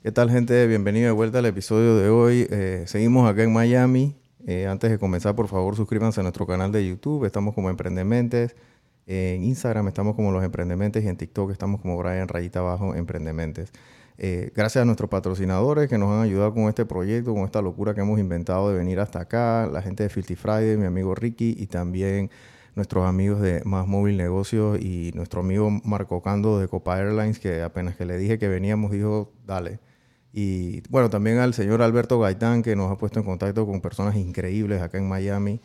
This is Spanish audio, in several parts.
¿Qué tal gente? Bienvenido de vuelta al episodio de hoy. Eh, seguimos acá en Miami. Eh, antes de comenzar, por favor, suscríbanse a nuestro canal de YouTube. Estamos como Emprendementes. en Instagram estamos como Los Emprendementes y en TikTok estamos como Brian Rayita Abajo Emprendementes. Eh, gracias a nuestros patrocinadores que nos han ayudado con este proyecto, con esta locura que hemos inventado de venir hasta acá. La gente de Filthy Friday, mi amigo Ricky y también nuestros amigos de Más Móvil Negocios y nuestro amigo Marco Cando de Copa Airlines, que apenas que le dije que veníamos, dijo, dale. Y bueno, también al señor Alberto Gaitán, que nos ha puesto en contacto con personas increíbles acá en Miami.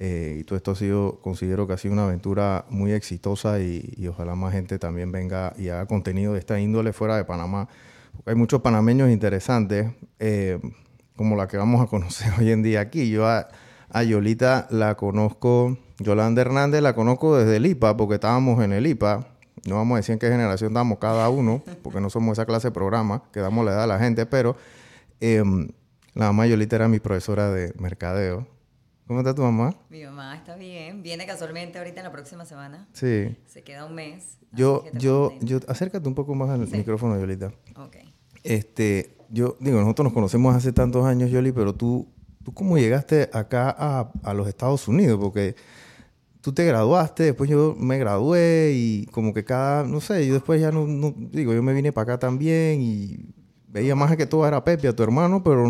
Eh, y todo esto ha sido, considero que ha sido una aventura muy exitosa y, ojalá más gente también venga y haga contenido de esta índole fuera de Panamá. Porque hay muchos panameños interesantes, eh, como la que vamos a conocer hoy en día aquí. Yo a, a Yolita la conozco Yolanda Hernández la conozco desde el IPA, porque estábamos en el IPA. No vamos a decir en qué generación estamos cada uno, porque no somos esa clase de programa que damos la edad a la gente, pero em, la mamá Yolita era mi profesora de mercadeo. ¿Cómo está tu mamá? Mi mamá está bien. Viene casualmente ahorita en la próxima semana. Sí. Se queda un mes. Yo, yo, yo, acércate un poco más al micrófono, Yolita. Ok. Este, yo digo, nosotros nos conocemos hace tantos años, Yoli, pero tú, tú cómo llegaste acá a, a los Estados Unidos, porque tú te graduaste, después yo me gradué y como que cada, no sé, yo después ya no, digo, yo me vine para acá también y veía más que todo era Pepe, a tu hermano, pero,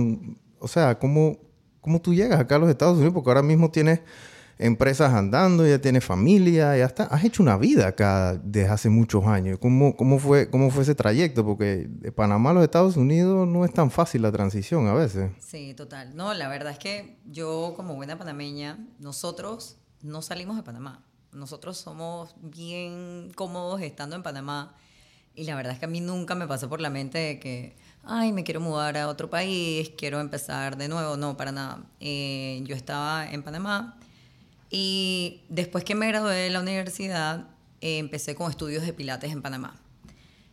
o sea, ¿cómo, ¿cómo tú llegas acá a los Estados Unidos? Porque ahora mismo tienes empresas andando, ya tienes familia, ya está, has hecho una vida acá desde hace muchos años. ¿Cómo, cómo, fue, ¿Cómo fue ese trayecto? Porque de Panamá a los Estados Unidos no es tan fácil la transición a veces. Sí, total. No, la verdad es que yo como buena panameña, nosotros no salimos de Panamá. Nosotros somos bien cómodos estando en Panamá. Y la verdad es que a mí nunca me pasó por la mente de que, ay, me quiero mudar a otro país, quiero empezar de nuevo. No, para nada. Eh, yo estaba en Panamá y después que me gradué de la universidad, eh, empecé con estudios de pilates en Panamá.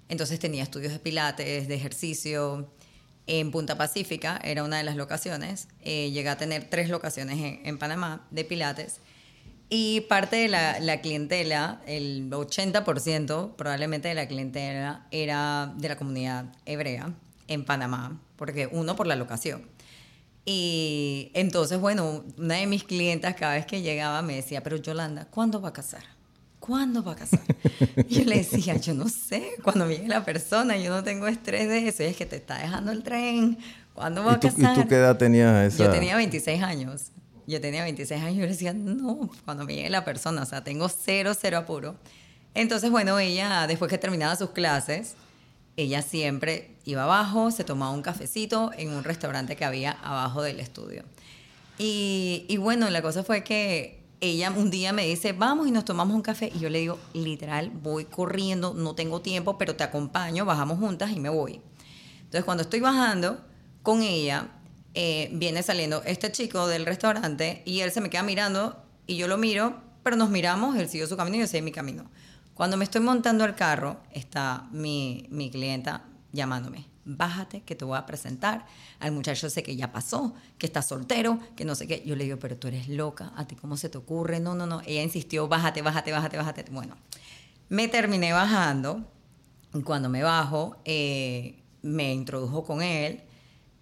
Entonces tenía estudios de pilates, de ejercicio. En Punta Pacífica era una de las locaciones. Eh, llegué a tener tres locaciones en, en Panamá de pilates. Y parte de la, la, clientela, el 80% probablemente de la clientela era de la comunidad hebrea en Panamá, porque uno por la locación. Y entonces, bueno, una de mis clientas cada vez que llegaba me decía, pero Yolanda, ¿cuándo va a casar? ¿Cuándo va a casar? Y yo le decía, yo no sé, cuando viene la persona, yo no tengo estrés de eso, y es que te está dejando el tren, ¿cuándo va a casar? ¿Y tú qué edad tenías esa? Yo tenía 26 años. Yo tenía 26 años yo decía, no, cuando me llegue la persona, o sea, tengo cero, cero apuro. Entonces, bueno, ella, después que terminaba sus clases, ella siempre iba abajo, se tomaba un cafecito en un restaurante que había abajo del estudio. Y, y bueno, la cosa fue que ella un día me dice, vamos y nos tomamos un café. Y yo le digo, literal, voy corriendo, no tengo tiempo, pero te acompaño, bajamos juntas y me voy. Entonces, cuando estoy bajando con ella, eh, viene saliendo este chico del restaurante y él se me queda mirando y yo lo miro, pero nos miramos, él siguió su camino y yo seguí mi camino. Cuando me estoy montando al carro, está mi, mi clienta llamándome. Bájate, que te voy a presentar. Al muchacho sé que ya pasó, que está soltero, que no sé qué. Yo le digo, pero tú eres loca, ¿a ti cómo se te ocurre? No, no, no. Ella insistió, bájate, bájate, bájate, bájate. Bueno, me terminé bajando. Cuando me bajo, eh, me introdujo con él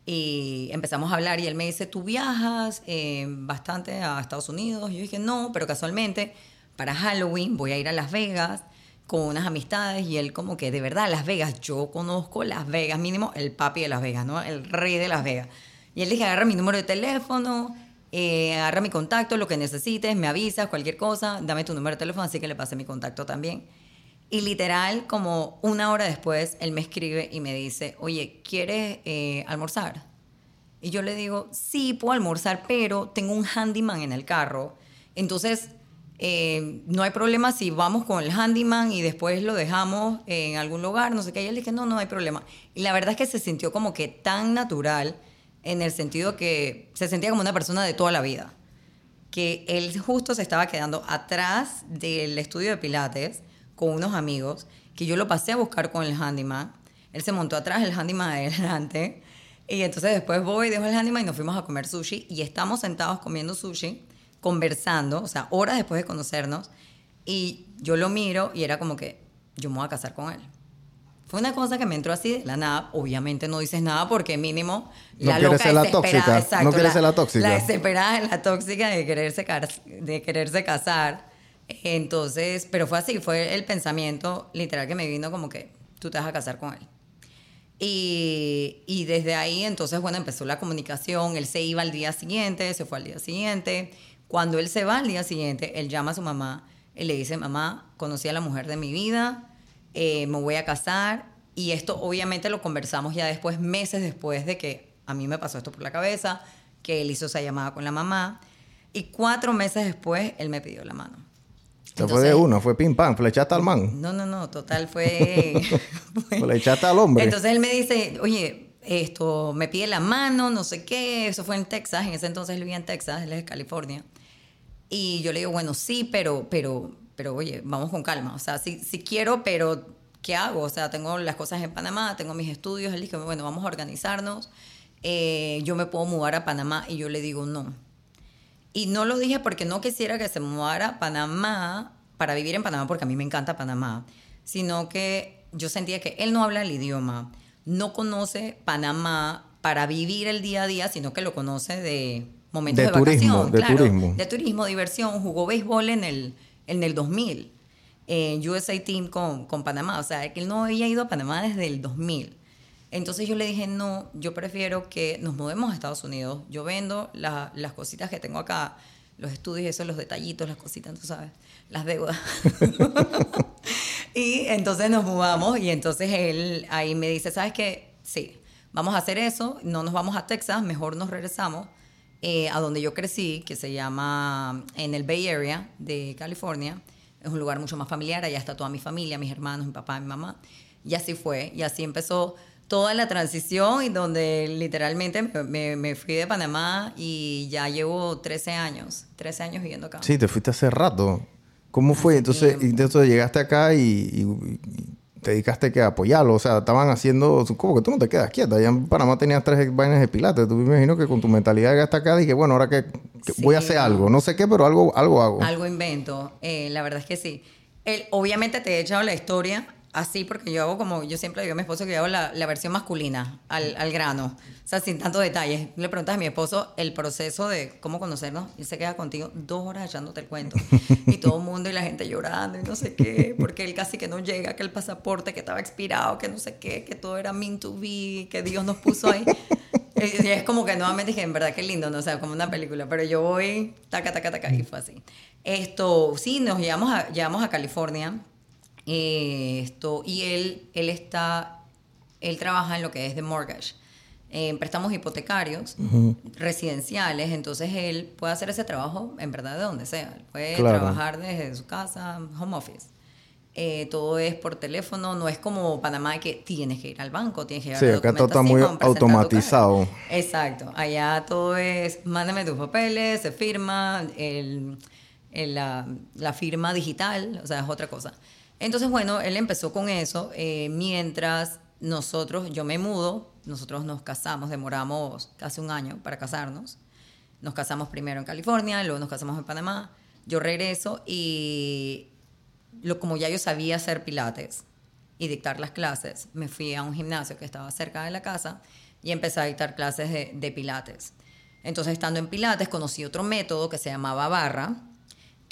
y empezamos a hablar y él me dice, ¿tú viajas eh, bastante a Estados Unidos? Y yo dije, no, pero casualmente para Halloween voy a ir a Las Vegas con unas amistades y él como que de verdad Las Vegas, yo conozco Las Vegas, mínimo el papi de Las Vegas, ¿no? El rey de Las Vegas. Y él dije, agarra mi número de teléfono, eh, agarra mi contacto, lo que necesites, me avisas, cualquier cosa, dame tu número de teléfono, así que le pasé mi contacto también. Y literal, como una hora después, él me escribe y me dice, oye, ¿quieres eh, almorzar? Y yo le digo, sí, puedo almorzar, pero tengo un handyman en el carro. Entonces, eh, no hay problema si vamos con el handyman y después lo dejamos en algún lugar, no sé qué. Y él dije, no, no hay problema. Y la verdad es que se sintió como que tan natural en el sentido que se sentía como una persona de toda la vida. Que él justo se estaba quedando atrás del estudio de Pilates con unos amigos que yo lo pasé a buscar con el handyman. Él se montó atrás, el handyman adelante. Y entonces después voy, dejo el handyman y nos fuimos a comer sushi. Y estamos sentados comiendo sushi, conversando, o sea, horas después de conocernos. Y yo lo miro y era como que yo me voy a casar con él. fue una cosa que me entró así de la nada. Obviamente no dices nada porque mínimo No la quieres loca ser la tóxica, exacto, no quieres ser la tóxica. La desesperada, la tóxica de quererse, de quererse casar. Entonces, pero fue así, fue el pensamiento literal que me vino como que tú te vas a casar con él. Y, desde ahí, entonces, bueno, empezó la comunicación. Él se iba al día siguiente, se fue al día siguiente. Cuando él se va al día siguiente, él llama a su mamá y le dice, mamá, conocí a la mujer de mi vida, eh, me voy a casar. Y esto obviamente lo conversamos ya después, meses después de que a mí me pasó esto por la cabeza, que él hizo esa llamada con la mamá. Y cuatro meses después, él me pidió la mano. Se fue de Entonces- una, fue pim pam, flechaste al man. No, no, no, total fue... fue- Flechaste al hombre. entonces él me dice, oye, esto me pide la mano, no sé qué, eso fue en Texas, en ese entonces él vivía en Texas, él es de California. Y yo le digo, bueno, sí, pero, pero, pero oye, vamos con calma. O sea, sí, sí quiero, pero ¿qué hago? O sea, tengo las cosas en Panamá, tengo mis estudios. Él dijo, bueno, vamos a organizarnos. Eh, yo me puedo mudar a Panamá. Y yo le digo, no. Y no lo dije porque no quisiera que se mudara a Panamá para vivir en Panamá, porque a mí me encanta Panamá, sino que yo sentía que él no habla el idioma, no conoce Panamá para vivir el día a día, sino que lo conoce de momentos De de, turismo, vacación. de claro, turismo. De turismo, diversión. Jugó béisbol en el, en el 2000, en USA Team con, con Panamá. O sea, que él no había ido a Panamá desde el 2000. Entonces yo le dije, no, yo prefiero que nos mudemos a Estados Unidos. Yo vendo la- las cositas que tengo acá, los estudios, eso, los detallitos, las cositas, tú sabes, las deudas. y entonces nos mudamos y entonces él ahí me dice, ¿sabes qué? Sí, vamos a hacer eso, no nos vamos a Texas, mejor nos regresamos eh, a donde yo crecí, que se llama en el Bay Area de California. Es un lugar mucho más familiar, allá está toda mi familia, mis hermanos, mi papá, mi mamá. Y así fue, y así empezó toda la transición y donde literalmente me, me- fui de Panamá y ya llevo 13 años, 13 años viviendo acá. Sí, te fuiste hace rato. ¿Cómo fue? Entonces, entonces llegaste acá y, y- y te dedicaste que a apoyarlo. O sea, estaban haciendo... ¿Cómo que tú no te quedas quieta? Ya en Panamá tenías tres vainas de pilates. Tú me imagino que con tu mentalidad llegaste acá y que bueno, ahora que, que Sí, voy a hacer algo. No sé qué, pero algo, algo hago. Algo invento, eh, la verdad es que sí. Él, obviamente te he echado la historia así porque yo hago como, yo siempre digo a mi esposo que yo hago la, la versión masculina, al, al grano, o sea, sin tantos detalles. Le preguntas a mi esposo el proceso de cómo conocernos y se queda contigo dos horas echándote el cuento. Y todo el mundo y la gente llorando y no sé qué, porque él casi que no llega, que el pasaporte que estaba expirado, que no sé qué, que todo era meant to be, que Dios nos puso ahí. Y es como que nuevamente dije, en verdad, qué lindo, ¿no? O sea, como una película. Pero yo voy, taca, taca, taca, y fue así. Esto, sí, nos llevamos a, llevamos a California. Eh, esto, y él, él está, él trabaja en lo que es de mortgage. En préstamos hipotecarios, residenciales, entonces él puede hacer ese trabajo en verdad de donde sea. Él puede Claro. trabajar desde su casa, home office. Eh, todo es por teléfono, no es como Panamá que tienes que ir al banco, tienes que ir Sí, acá todo está muy automatizado. Exacto, allá todo es, mándame tus papeles, se firma, el, el- la, la firma digital, o sea, es otra cosa. Entonces, bueno, él empezó con eso, eh, mientras nosotros, yo me mudo, nosotros nos casamos, demoramos casi un año para casarnos. Nos casamos primero en California, luego nos casamos en Panamá. Yo regreso y lo, como ya yo sabía hacer pilates y dictar las clases, me fui a un gimnasio que estaba cerca de la casa y empecé a dictar clases de, de pilates. Entonces, estando en pilates, conocí otro método que se llamaba barra,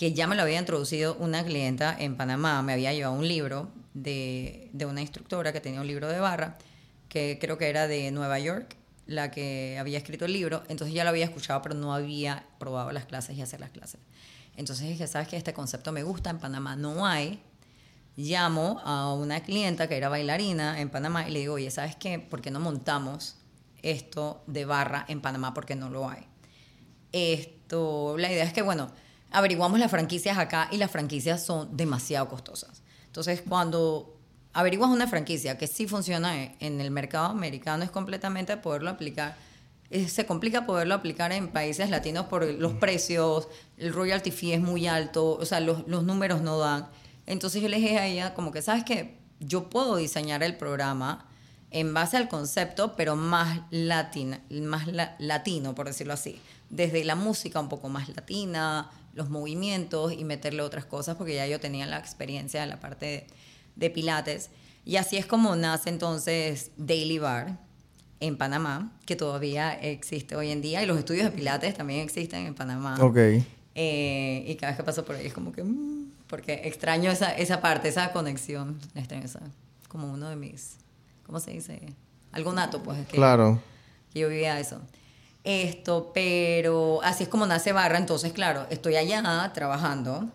que ya me lo había introducido una clienta en Panamá. Me había llevado un libro de, de una instructora que tenía un libro de barra, que creo que era de Nueva York, la que había escrito el libro. Entonces ya lo había escuchado, pero no había probado las clases y hacer las clases. Entonces dije, ¿sabes qué? Este concepto me gusta, en Panamá no hay. Llamo a una clienta que era bailarina en Panamá y le digo, oye, ¿sabes qué? ¿Por qué no montamos esto de barra en Panamá? Porque no lo hay. Esto, la idea es que, bueno, averiguamos las franquicias acá y las franquicias son demasiado costosas. Entonces, cuando averiguas una franquicia que sí funciona en- el mercado americano, es completamente poderlo aplicar. Eh, Se complica poderlo aplicar en países latinos por los precios, el royalty fee es muy alto, o sea, los, los números no dan. Entonces yo le dije a ella como que, ¿sabes qué? Yo puedo diseñar el programa en base al concepto, pero más, latina, más la- latino, por decirlo así. Desde la música un poco más latina, los movimientos y meterle otras cosas, porque ya yo tenía la experiencia de la parte de, de pilates. Y así es como nace entonces Daily Bar en Panamá, que todavía existe hoy en día, y los estudios de Pilates también existen en Panamá. Ok. Eh, y cada vez que paso por ahí es como que, mm, porque extraño esa, esa parte, esa conexión, la extraño, esa- como uno de mis, ¿cómo se dice? Algo nato, pues. Que, Claro. que yo vivía eso. Esto, pero así es como nace Barra, entonces, claro, estoy allá trabajando,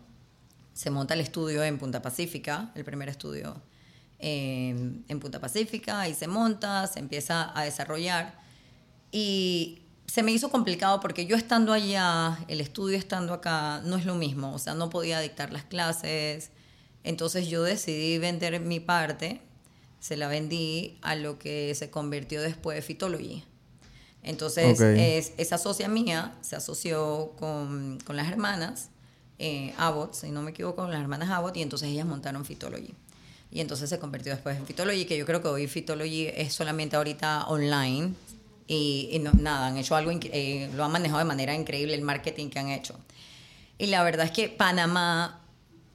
se monta el estudio en Punta Pacífica, el primer estudio en, en Punta Pacífica, ahí se monta, se empieza a desarrollar. Y se me hizo complicado porque yo estando allá, el estudio estando acá, no es lo mismo, o sea, no podía dictar las clases, entonces yo decidí vender mi parte, se la vendí a lo que se convirtió después Fitology. Entonces, es, esa socia mía se asoció con, con las hermanas eh, Abbott, si no me equivoco, con las hermanas Abbott, y entonces ellas montaron Fitology. Y entonces se convirtió después en Fitology, que yo creo que hoy Fitology es solamente ahorita online. Y, y no- nada, han hecho algo, eh, lo han manejado de manera increíble el marketing que han hecho. Y la verdad es que Panamá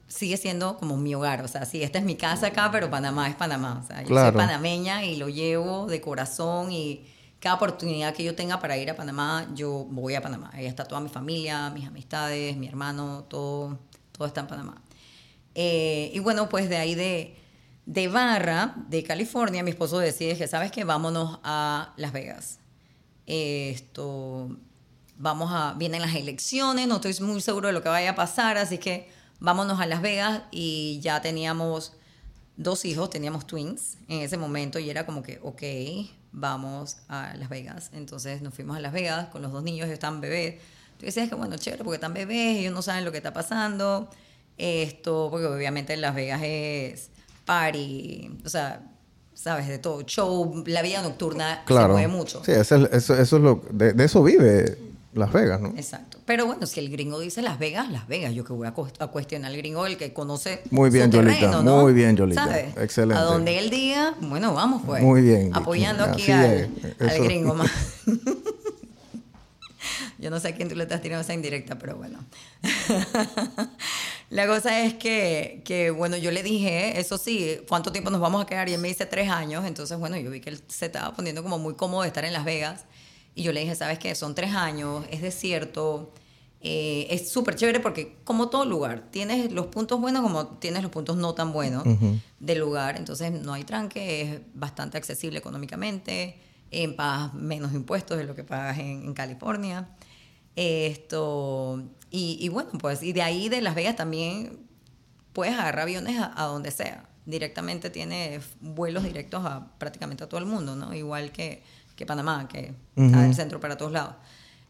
sigue siendo como mi hogar. O sea, sí, esta es mi casa acá, pero Panamá es Panamá. O sea, yo Claro. soy panameña y lo llevo de corazón y cada oportunidad que yo tenga para ir a Panamá, yo voy a Panamá. Ahí está toda mi familia, mis amistades, mi hermano, todo, todo está en Panamá. Eh, y bueno, pues de ahí de, de Barra, de California, mi esposo decide que, ¿sabes qué? Vámonos a Las Vegas. Esto, vamos a, vienen las elecciones, no estoy muy seguro de lo que vaya a pasar, así que vámonos a Las Vegas y ya teníamos dos hijos, teníamos twins en ese momento y era como que, ok, vamos a Las Vegas. Entonces nos fuimos a Las Vegas con los dos niños, ellos estaban bebés. Tú decías que, bueno, chévere, porque están bebés, ellos no saben lo que está pasando. Esto, porque obviamente Las Vegas es party, o sea, sabes, de todo, show, la vida nocturna Claro. se mueve mucho. Sí, eso, es- eso, eso es lo... De, de eso vive Las Vegas, ¿no? Exacto. Pero bueno, si el gringo dice Las Vegas, Las Vegas, yo que voy a, cu- a cuestionar al gringo, el que conoce. Muy bien, su Yolita, terreno, ¿no? muy bien, Yolita. ¿Sabes? Excelente. A donde él diga, bueno, vamos pues. Muy bien. Apoyando aquí al, gringo más. Yo no sé a quién tú le estás tirando esa indirecta, pero bueno. La cosa es que, que, bueno, yo le dije, eso sí, ¿cuánto tiempo nos vamos a quedar? Y él me dice tres años. Entonces, bueno, yo vi que él se estaba poniendo como muy cómodo de estar en Las Vegas. Y yo le dije, ¿sabes qué? Son tres años, es desierto. Eh, es súper chévere porque, como todo lugar, tienes los puntos buenos como tienes los puntos no tan buenos del lugar. Entonces, no hay tranque, es bastante accesible económicamente. En pagas menos impuestos de lo que pagas en, en California. Esto, y, y bueno, pues, y de ahí de Las Vegas también puedes agarrar aviones a, a donde sea. Directamente tiene vuelos directos a prácticamente a todo el mundo, ¿no? Igual que, que Panamá, que está en el centro para todos lados.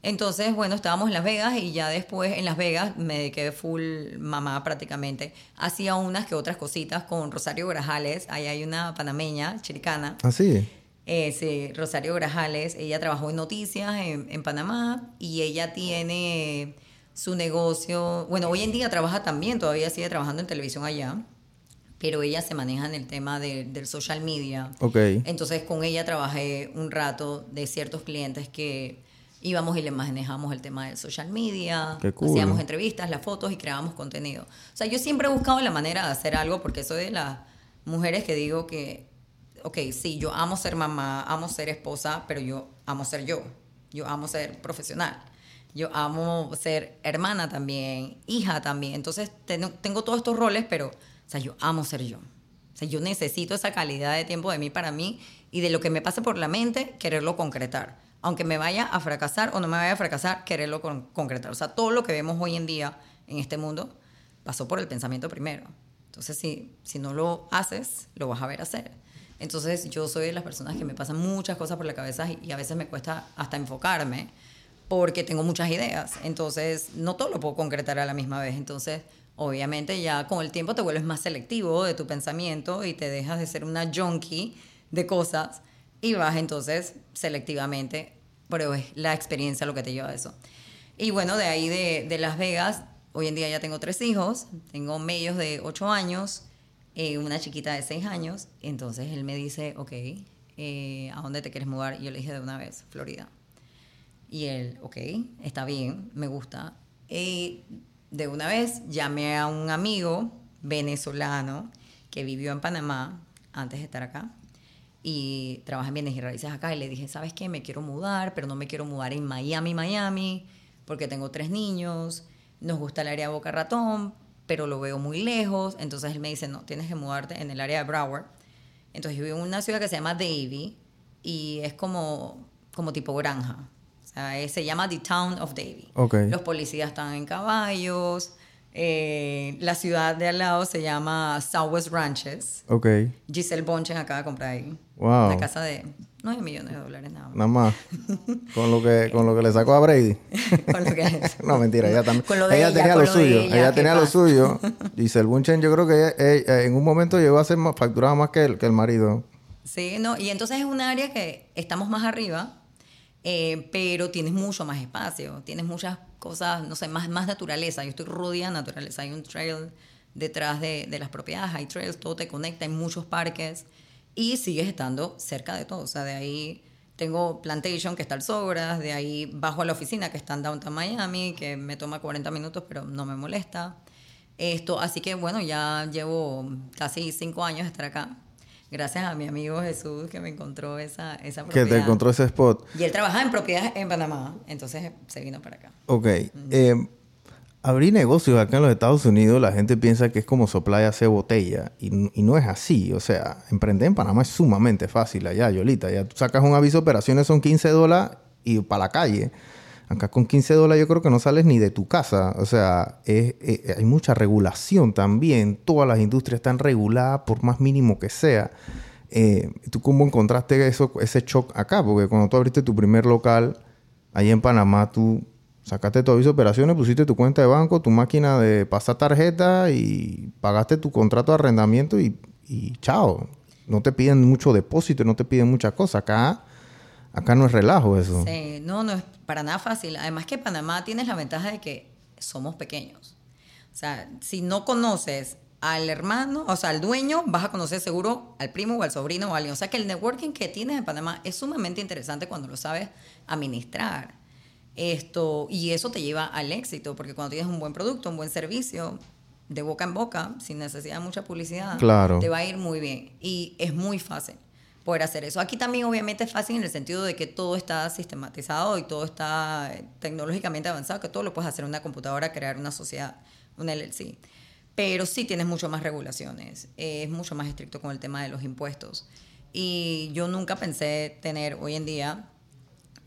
Entonces, bueno, estábamos en Las Vegas y ya después en Las Vegas me dediqué full mamá prácticamente. Hacía unas que otras cositas con Rosario Grajales. Ahí hay una panameña, chiricana. Ah, sí. Eh, sí, Rosario Grajales, ella trabajó en noticias en, en Panamá y ella tiene su negocio, bueno, hoy en día trabaja también, todavía sigue trabajando en televisión allá, pero ella se maneja en el tema de- del social media. Ok. Entonces con ella trabajé un rato de ciertos clientes que íbamos y le manejamos el tema del social media, cool. hacíamos entrevistas, las fotos y creábamos contenido. O sea, yo siempre he buscado la manera de hacer algo porque soy de las mujeres que digo que, ok, sí, yo amo ser mamá, amo ser esposa, pero yo amo ser yo. Yo amo ser profesional. Yo amo ser hermana también, hija también. Entonces ten- tengo todos estos roles, pero, o sea, yo amo ser yo. O sea, yo necesito esa calidad de tiempo de mí para mí y de lo que me pase por la mente, quererlo concretar. Aunque me vaya a fracasar o no me vaya a fracasar, quererlo con- concretar. O sea, todo lo que vemos hoy en día en este mundo pasó por el pensamiento primero. Entonces, si, si no lo haces, lo vas a ver hacer. Entonces, yo soy de las personas que me pasan muchas cosas por la cabeza y, y a veces me cuesta hasta enfocarme porque tengo muchas ideas. Entonces, no todo lo puedo concretar a la misma vez. Entonces, obviamente ya con el tiempo te vuelves más selectivo de tu pensamiento y te dejas de ser una junkie de cosas y vas entonces selectivamente, pero es la experiencia lo que te lleva a eso. Y bueno, de ahí de, de Las Vegas, hoy en día ya tengo tres hijos, tengo medios de ocho años, eh, una chiquita de seis años, entonces él me dice, ok, eh, ¿a dónde te quieres mudar? Y yo le dije de una vez, Florida. Y él, ok, está bien, me gusta. Y de una vez llamé a un amigo venezolano que vivió en Panamá, antes de estar acá y trabajé en bienes y raíces acá y le dije, ¿sabes qué? Me quiero mudar, pero no me quiero mudar en Miami, Miami, porque tengo tres niños, nos gusta el área de Boca Ratón, pero lo veo muy lejos. Entonces él me dice, no, tienes que mudarte en el área de Broward. Entonces yo vivo en una ciudad que se llama Davie y es como, como tipo granja. O sea, se llama The Town of Davie. Ok. Los policías están en caballos. Eh, la ciudad de al lado se llama Southwest Ranches. Ok. Giselle Bonchen acaba de comprar ahí. Wow. Una casa de 9 millones de dólares nada más. Nada más. con lo que con lo que le sacó a Brady. Con lo que- no, mentira, ella también. Con lo de ella, ella, tenía con lo suyo. ella, Ella, ¿qué tenía lo suyo. Giselle Bunchen, yo creo que ella- ella, en un momento llegó a ser más, facturaba más que el, que el marido. Sí, no, y entonces es un área que estamos más arriba, eh, pero tienes mucho más espacio, tienes muchas cosas, no sé, más, más naturaleza. Yo estoy rodeada de naturaleza, hay un trail detrás de, de las propiedades, hay trails, todo te conecta, hay muchos parques y sigues estando cerca de todo. O sea, de ahí tengo Plantation, que está al Sobras, de ahí bajo a la oficina, que está en Downtown Miami, que me toma 40 minutos, pero no me molesta. Esto, así que bueno, ya llevo casi cinco años de estar acá. Gracias a mi amigo Jesús que me encontró esa, esa Que propiedad. te encontró ese spot. Y él trabajaba en propiedades en Panamá, entonces se vino para acá. Ok. eh, abrir negocios acá en los Estados Unidos, la gente piensa que es como soplar y hacer botella. Y, y no es así. O sea, emprender en Panamá es sumamente fácil allá, Yolita. Ya tú sacas un aviso de operaciones, son 15 dólares y para la calle. Acá con 15 dólares yo creo que no sales ni de tu casa. O sea, eh, hay mucha regulación también. Todas las industrias están reguladas por más mínimo que sea. Eh, ¿Tú cómo encontraste eso, ese shock acá? Porque cuando tú abriste tu primer local ahí en Panamá, tú sacaste tu aviso de operaciones, pusiste tu cuenta de banco, tu máquina de pasar tarjeta y pagaste tu contrato de arrendamiento y, y chao. No te piden mucho depósito, no te piden muchas cosas. Acá, acá no es relajo eso. Sí, no, no es para nada fácil. Además que Panamá tienes la ventaja de que somos pequeños. O sea, si no conoces al hermano, o sea, al dueño, vas a conocer seguro al primo o al sobrino o a alguien. O sea, que el networking que tienes en Panamá es sumamente interesante cuando lo sabes administrar. Esto, y eso te lleva al éxito, porque cuando tienes un buen producto, un buen servicio, de boca en boca, sin necesidad de mucha publicidad, Claro. te va a ir muy bien. Y es muy fácil poder hacer eso. Aquí también obviamente es fácil en el sentido de que todo está sistematizado y todo está eh, tecnológicamente avanzado, que todo lo puedes hacer en una computadora, crear una sociedad, una LLC. Pero sí tienes mucho más regulaciones, es mucho más estricto con el tema de los impuestos. Y yo nunca pensé tener hoy en día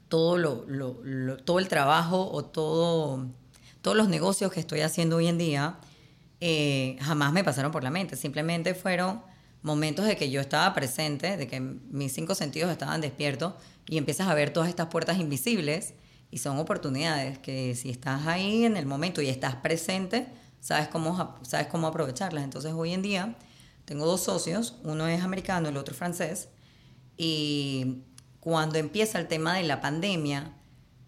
todo, lo, lo- lo- todo el trabajo o todo, todos los negocios que estoy haciendo hoy en día, eh, jamás me pasaron por la mente. Simplemente fueron momentos de que yo estaba presente, de que mis cinco sentidos estaban despiertos y empiezas a ver todas estas puertas invisibles y son oportunidades que si estás ahí en el momento y estás presente, sabes cómo, sabes cómo aprovecharlas. Entonces hoy en día tengo dos socios, uno es americano, el otro francés, y cuando empieza el tema de la pandemia,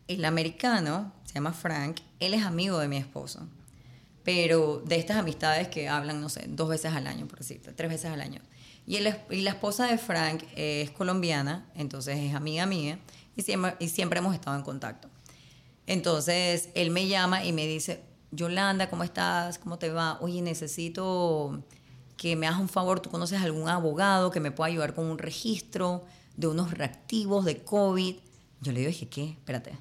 el americano, se llama Frank, él es amigo de mi esposo. Pero de estas amistades que hablan, no sé, dos veces al año, por decirte, tres veces al año. Y, es- y la esposa de Frank es colombiana, entonces es amiga mía, y siempre, y siempre hemos estado en contacto. Entonces él me llama y me dice, Yolanda, ¿cómo estás? ¿Cómo te va? Oye, necesito que me hagas un favor, ¿tú conoces algún abogado que me pueda ayudar con un registro de unos reactivos de COVID? Yo le dije, ¿qué? Espérate.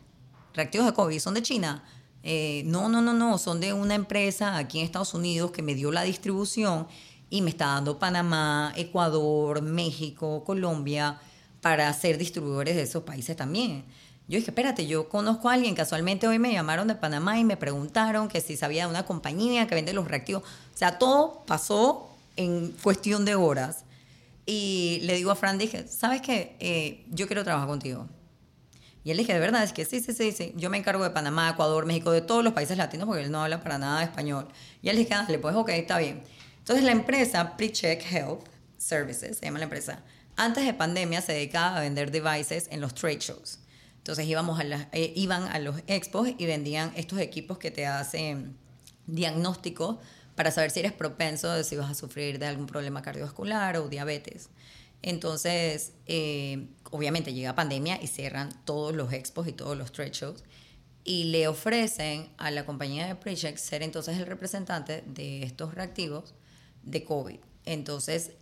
¿Reactivos de COVID son de China? Eh, no, no, no, no, son de una empresa aquí en Estados Unidos que me dio la distribución y me está dando Panamá, Ecuador, México, Colombia para ser distribuidores de esos países también. Yo dije, espérate, yo conozco a alguien, casualmente hoy me llamaron de Panamá y me preguntaron que si sabía de una compañía que vende los reactivos. O sea, todo pasó en cuestión de horas. Y le digo a Fran, dije, ¿sabes qué? Eh, yo quiero trabajar contigo. Y él dije, de verdad, es que sí, sí, sí, sí. Yo me encargo de Panamá, Ecuador, México, de todos los países latinos, porque él no habla para nada español. Y él dije, dale, pues ok, está bien. Entonces la empresa Precheck Health Services, se llama la empresa, antes de pandemia se dedicaba a vender devices en los trade shows. Entonces íbamos a eh, iban a los expos y vendían estos equipos que te hacen diagnóstico para saber si eres propenso, de si vas a sufrir de algún problema cardiovascular o diabetes. Entonces, eh, obviamente llega pandemia y cierran todos los expos y todos los trade shows y le ofrecen a la compañía de Precheck ser entonces el representante de estos reactivos de COVID. Entonces,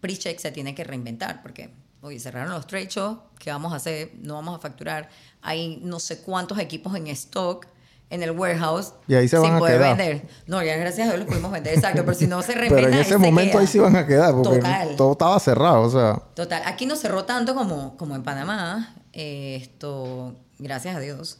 Pre-check se tiene que reinventar porque, oye, cerraron los trade shows, ¿qué vamos a hacer? No vamos a facturar. Hay no sé cuántos equipos en stock en el warehouse y ahí se van sin a poder quedar. vender. No, ya gracias a Dios los pudimos vender, exacto, pero si no se Pero reinventan en ese se momento queda. ahí se iban a quedar porque Total. todo estaba cerrado, o sea. Total, aquí no cerró tanto como, como en Panamá, eh, esto, gracias a Dios,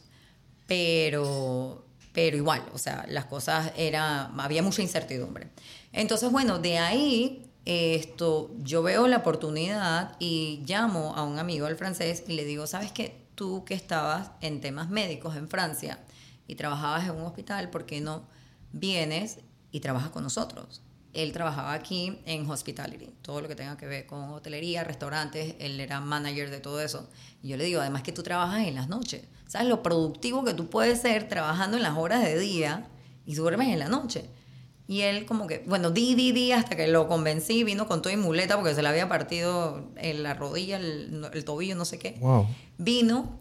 pero, pero igual, o sea, las cosas era, había mucha incertidumbre. Entonces, bueno, de ahí, esto, yo veo la oportunidad y llamo a un amigo del francés y le digo, ¿sabes qué? Tú que estabas en temas médicos en Francia y trabajabas en un hospital, ¿por qué no vienes y trabajas con nosotros? Él trabajaba aquí en hospitality, todo lo que tenga que ver con hotelería, restaurantes, él era manager de todo eso. Y yo le digo, además que tú trabajas en las noches, ¿sabes lo productivo que tú puedes ser trabajando en las horas de día y duermes en la noche? Y él como que, bueno, di, di, di, hasta que lo convencí, vino con todo y muleta porque se le había partido en la rodilla, el, el tobillo, no sé qué. Wow. Vino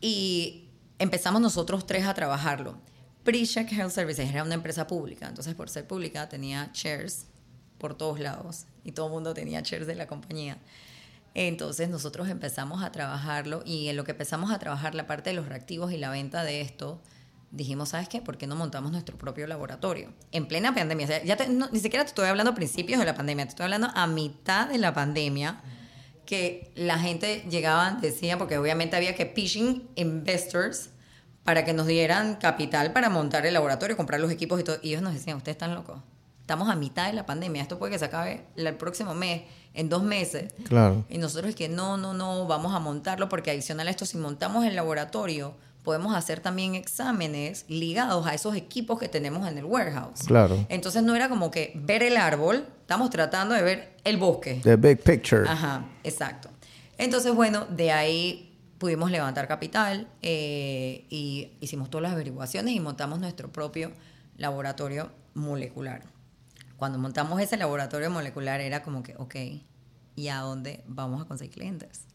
y empezamos nosotros tres a trabajarlo. Pre-Check Health Services era una empresa pública, entonces por ser pública tenía shares por todos lados y todo el mundo tenía shares de la compañía. Entonces nosotros empezamos a trabajarlo y en lo que empezamos a trabajar la parte de los reactivos y la venta de esto, dijimos, ¿sabes qué? ¿Por qué no montamos nuestro propio laboratorio? En plena pandemia, ya ni siquiera te estoy hablando a principios de la pandemia, te estoy hablando a mitad de la pandemia que la gente llegaba, decía, porque obviamente había que pitching investors para que nos dieran capital para montar el laboratorio, comprar los equipos y todo. Y ellos nos decían, ustedes están locos. Estamos a mitad de la pandemia. Esto puede que se acabe el próximo mes, en dos meses. Claro. Y nosotros es que no, no, no, vamos a montarlo porque adicional a esto, si montamos el laboratorio, podemos hacer también exámenes ligados a esos equipos que tenemos en el warehouse. Claro. Entonces no era como que ver el árbol, estamos tratando de ver el bosque. The big picture. Ajá, exacto. Entonces, bueno, de ahí pudimos levantar capital eh, y hicimos todas las averiguaciones y montamos nuestro propio laboratorio molecular. Cuando montamos ese laboratorio molecular era como que, ok, ¿y a dónde vamos a conseguir clientes?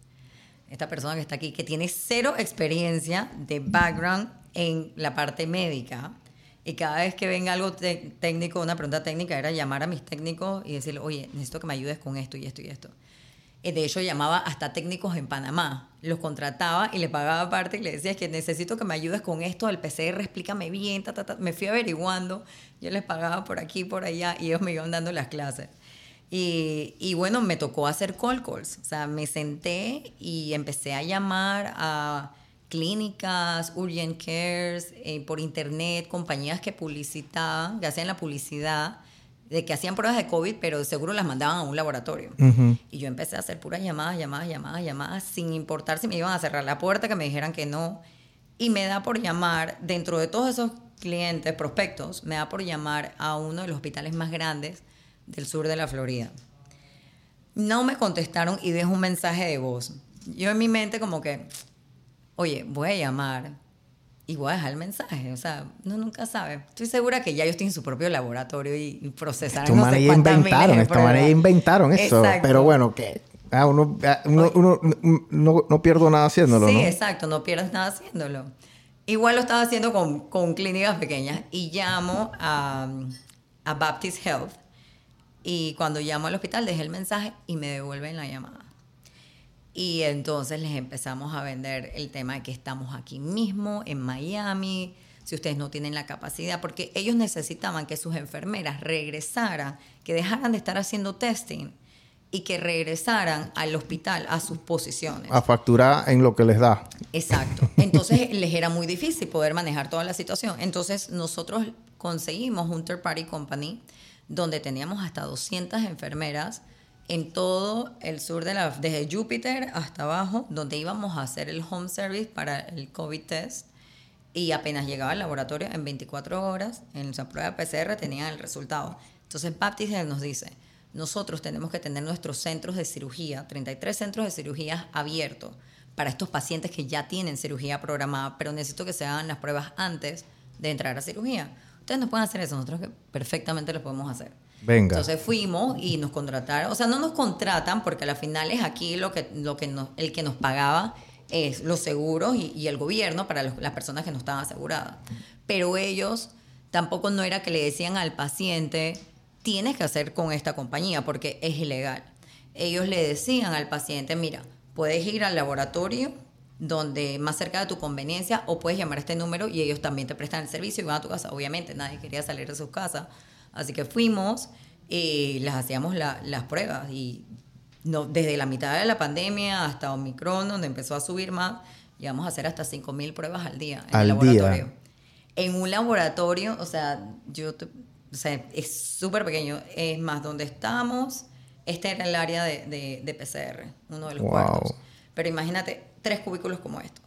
Esta persona que está aquí, que tiene cero experiencia de background en la parte médica, y cada vez que venga algo técnico, una pregunta técnica, era llamar a mis técnicos y decirle, oye, necesito que me ayudes con esto y esto y esto. Eh, De hecho, llamaba hasta técnicos en Panamá. Los contrataba y les pagaba aparte y le decía, es que necesito que me ayudes con esto del PCR, explícame bien, ta, ta, ta". me fui averiguando. Yo les pagaba por aquí, por allá y ellos me iban dando las clases. Y, y bueno, me tocó hacer call calls. O sea, me senté y empecé a llamar a clínicas, urgent cares, eh, por internet, compañías que publicitaban, que hacían la publicidad de que hacían pruebas de COVID, pero seguro las mandaban a un laboratorio. Y yo empecé a hacer puras llamadas, llamadas, llamadas, llamadas, sin importar si me iban a cerrar la puerta, que me dijeran que no. Y me da por llamar, dentro de todos esos clientes, prospectos, me da por llamar a uno de los hospitales más grandes del sur de la Florida. No me contestaron y dejo un mensaje de voz. Yo en mi mente como que, oye, voy a llamar y voy a dejar el mensaje. O sea, no nunca sabe. Estoy segura que ya ellos tienen su propio laboratorio y, y procesarán Estos no sé inventaron, ya pruebas. inventaron eso. Exacto. Pero bueno, que ah, uno, ah, uno, uno no, no pierdo nada haciéndolo, Sí, ¿no? exacto, no pierdas nada haciéndolo. Igual lo estaba haciendo con, con clínicas pequeñas y llamo a, a Baptist Health y cuando llamo al hospital dejé el mensaje y me devuelven la llamada. Y entonces les empezamos a vender el tema de que estamos aquí mismo, en Miami, si ustedes no tienen la capacidad, porque ellos necesitaban que sus enfermeras regresaran, que dejaran de estar haciendo testing y que regresaran al hospital a sus posiciones. A facturar en lo que les da. Exacto. Entonces les era muy difícil poder manejar toda la situación. Entonces nosotros conseguimos un third party company donde teníamos hasta 200 enfermeras en todo el sur de la, desde Júpiter hasta abajo, donde íbamos a hacer el home service para el COVID test. Y apenas llegaba al laboratorio, en 24 horas, en esa prueba PCR tenían el resultado. Entonces Baptist nos dice, nosotros tenemos que tener nuestros centros de cirugía, 33 centros de cirugía abiertos para estos pacientes que ya tienen cirugía programada, pero necesito que se hagan las pruebas antes de entrar a cirugía. Ustedes no pueden hacer eso, nosotros perfectamente lo podemos hacer. Venga. Entonces fuimos y nos contrataron, o sea, no nos contratan porque al final es aquí lo que, lo que nos- el que nos pagaba es los seguros y, y el gobierno para los- las personas que no estaban aseguradas. Pero ellos tampoco no era que le decían al paciente, tienes que hacer con esta compañía porque es ilegal. ellos le decían al paciente, mira, puedes ir al laboratorio donde más cerca de tu conveniencia o puedes llamar a este número y ellos también te prestan el servicio y van a tu casa. Obviamente nadie quería salir de sus casas, así que fuimos y les hacíamos las pruebas y no, desde la mitad de la pandemia hasta Omicron, donde empezó a subir más, íbamos a hacer hasta 5.000 pruebas al día en al el laboratorio. Día. En un laboratorio, o sea, yo, o sea, es súper pequeño. Es más, donde estamos, este era el área de, de, de PCR, uno de los Wow. cuartos. Pero imagínate, tres cubículos como estos.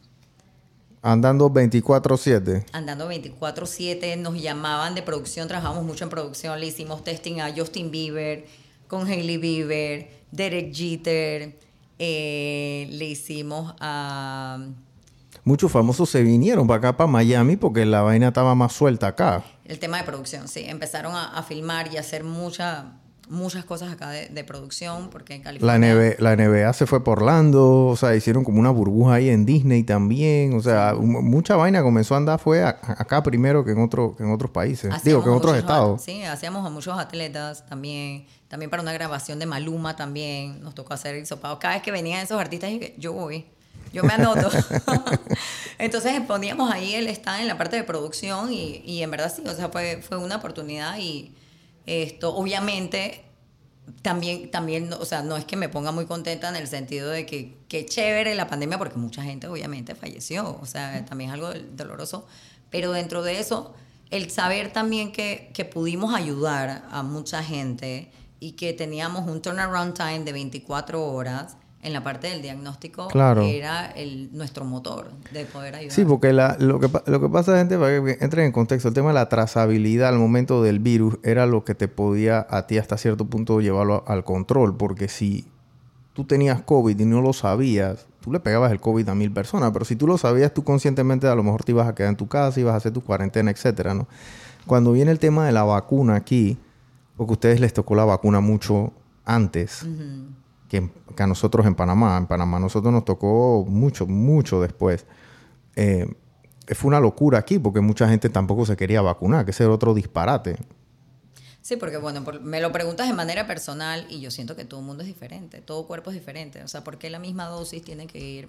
Andando 24/7. Andando 24/7, nos llamaban de producción, trabajamos mucho en producción, le hicimos testing a Justin Bieber, con Hailey Bieber, Derek Jeter, eh, le hicimos a... Muchos famosos se vinieron para acá, para Miami, porque la vaina estaba más suelta acá. El tema de producción, sí. Empezaron a, a filmar y a hacer mucha, muchas cosas acá de, de producción, porque en La California... NBA, la NBA se fue por Orlando, o sea, hicieron como una burbuja ahí en Disney también, o sea, mu- mucha vaina comenzó a andar fue a- acá primero que en, otro, que en otros países, digo, que en otros estados. Sí, hacíamos a muchos atletas también. También para una grabación de Maluma también nos tocó hacer hisopados. Cada vez que venían esos artistas, dije, yo voy, yo me anoto. Entonces poníamos ahí el stand en la parte de producción y, y en verdad sí, o sea, fue, fue una oportunidad y esto, obviamente, también, también, o sea, no es que me ponga muy contenta en el sentido de que qué chévere la pandemia, porque mucha gente obviamente falleció, o sea, también es algo doloroso, pero dentro de eso, el saber también que, que pudimos ayudar a mucha gente y que teníamos un turnaround time de 24 horas en la parte del diagnóstico, Claro. era el, nuestro motor de poder ayudar. Sí, porque la- lo, que, lo que pasa, gente, para que entren en contexto, el tema de la trazabilidad al momento del virus era lo que te podía a ti hasta cierto punto llevarlo al control, porque si tú tenías COVID y no lo sabías, tú le pegabas el COVID a mil personas, pero si tú lo sabías, tú conscientemente a lo mejor te ibas a quedar en tu casa, ibas a hacer tu cuarentena, etcétera, ¿no? Cuando viene el tema de la vacuna aquí, porque a ustedes les tocó la vacuna mucho antes. Que, a nosotros en Panamá. En Panamá a nosotros nos tocó mucho, mucho después. Eh, fue una locura aquí porque mucha gente tampoco se quería vacunar, que ese era otro disparate. Sí, porque bueno, por- me lo preguntas de manera personal y yo siento que todo el mundo es diferente, todo cuerpo es diferente. O sea, ¿por qué la misma dosis tiene que ir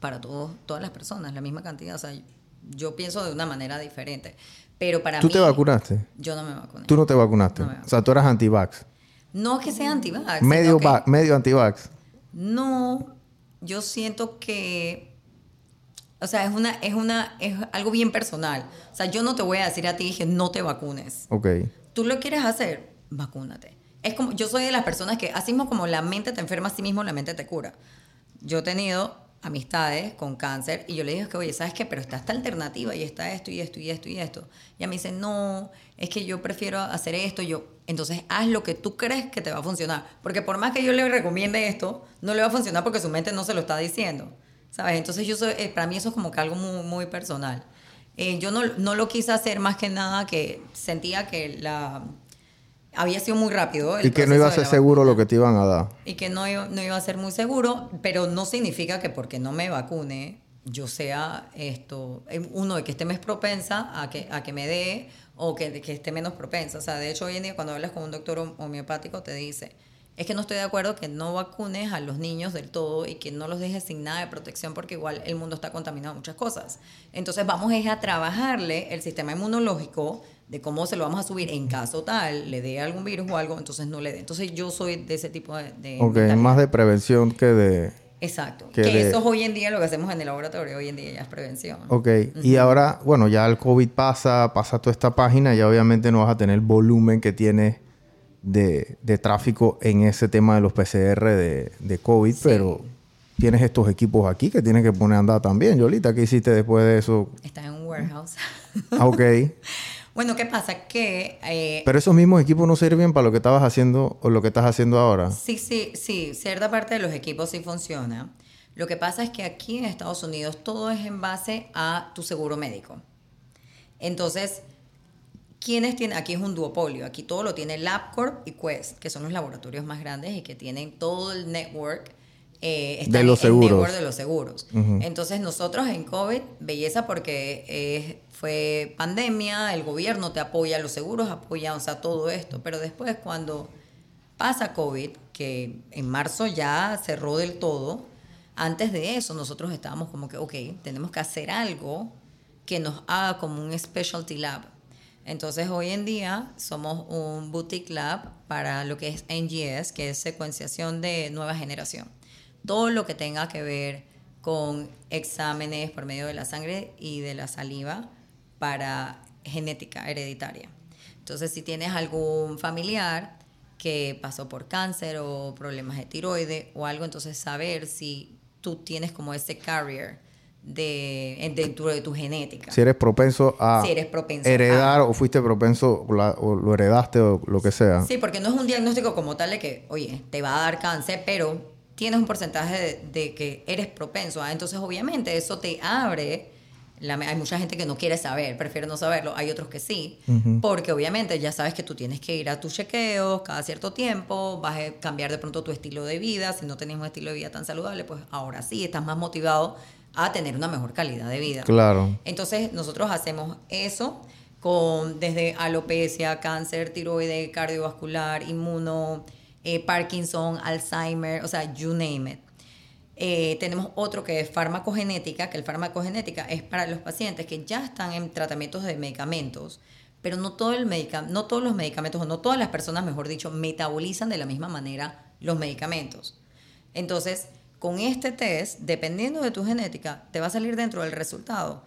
para todos, todas las personas, la misma cantidad? O sea, yo pienso de una manera diferente. Pero para ¿Tú mí, te vacunaste? yo no me vacuné. ¿Tú no te vacunaste? No o sea, tú eras anti-vax. No es que sea anti-vax. Va- medio anti-vax. No, yo siento que, o sea, es una, es una, es algo bien personal. O sea, yo no te voy a decir a ti que no te vacunes. Ok. Tú lo quieres hacer, vacúnate. Es como, yo soy de las personas que, así mismo como la mente te enferma, así mismo la mente te cura. Yo he tenido amistades con cáncer y yo le digo que, oye, ¿sabes qué? Pero está esta alternativa y está esto y esto y esto y esto. Y a mí dicen, no, es que yo prefiero hacer esto. Yo, entonces haz lo que tú crees que te va a funcionar. Porque por más que yo le recomiende esto, no le va a funcionar porque su mente no se lo está diciendo. ¿Sabes? Entonces yo soy, eh, para mí eso es como que algo muy, muy personal. Eh, yo no, no lo quise hacer más que nada que sentía que la había sido muy rápido. el Y que no iba a ser seguro vacuna lo que te iban a dar. y que no, no iba a ser muy seguro, pero no significa que porque no me vacune yo sea esto, eh, uno de que esté más propensa a que, a que me dé o que, que esté menos propensa. O sea, de hecho hoy en día cuando hablas con un doctor hom- homeopático te dice, es que no estoy de acuerdo que no vacunes a los niños del todo y que no los dejes sin nada de protección porque igual el mundo está contaminado de muchas cosas. Entonces vamos es a trabajarle el sistema inmunológico de cómo se lo vamos a subir en caso tal, le dé algún virus o algo, entonces no le dé. Entonces yo soy de ese tipo de... de Ok, mentalidad. más de prevención que de... Exacto. que Que, de- eso es hoy en día lo que hacemos en el laboratorio, hoy en día ya es prevención. Ok, y ahora, bueno, ya el COVID pasa, pasa toda esta página, ya obviamente no vas a tener el volumen que tienes de, de tráfico en ese tema de los PCR de, de COVID, Sí. pero tienes estos equipos aquí que tienes que poner a andar también. Yolita, ¿qué hiciste después de eso? Está en un warehouse. Ah, ok. bueno, ¿qué pasa? Que eh, Pero esos mismos equipos no sirven para lo que estabas haciendo o lo que estás haciendo ahora. Sí, sí, sí, cierta parte de los equipos sí funciona. Lo que pasa es que aquí en Estados Unidos todo es en base a tu seguro médico. Entonces, ¿quiénes tienen? Aquí es un duopolio. Aquí todo lo tiene LabCorp y Quest, que son los laboratorios más grandes y que tienen todo el network. Eh, está De los seguros. network de los seguros. Ujú. Entonces, nosotros en COVID, belleza porque eh, fue pandemia, el gobierno te apoya, los seguros apoyan, o sea, todo esto. Pero después, cuando Pasa COVID, que en marzo ya cerró del todo. Antes de eso, nosotros estábamos como que, ok, tenemos que hacer algo que nos haga como un specialty lab. Entonces, hoy en día somos un boutique lab para lo que es NGS, que es secuenciación de nueva generación. Todo lo que tenga que ver con exámenes por medio de la sangre y de la saliva para genética hereditaria. Entonces, si tienes algún familiar que pasó por cáncer o problemas de tiroides o algo, entonces saber si tú tienes como ese carrier de, dentro de tu genética. Si eres propenso a Si eres propenso heredar a- o fuiste propenso o, la- o lo heredaste o lo que sea. Sí, porque no es un diagnóstico como tal de que, oye, te va a dar cáncer, pero tienes un porcentaje de, de que eres propenso. a Entonces, obviamente, eso te abre. la- hay mucha gente que no quiere saber, prefiere no saberlo. Hay otros que sí, porque obviamente ya sabes que tú tienes que ir a tus chequeos cada cierto tiempo, vas a cambiar de pronto tu estilo de vida. Si no tenías un estilo de vida tan saludable, pues ahora sí estás más motivado a tener una mejor calidad de vida. Claro. Entonces, nosotros hacemos eso con desde alopecia, cáncer, tiroide, cardiovascular, inmuno, eh, Parkinson, Alzheimer, o sea, you name it. Eh, tenemos otro que es farmacogenética, que el farmacogenética es para los pacientes que ya están en tratamientos de medicamentos, pero no, todo el medica no todos los medicamentos, o no todas las personas, mejor dicho, metabolizan de la misma manera los medicamentos. Entonces, con este test, dependiendo de tu genética, te va a salir dentro del resultado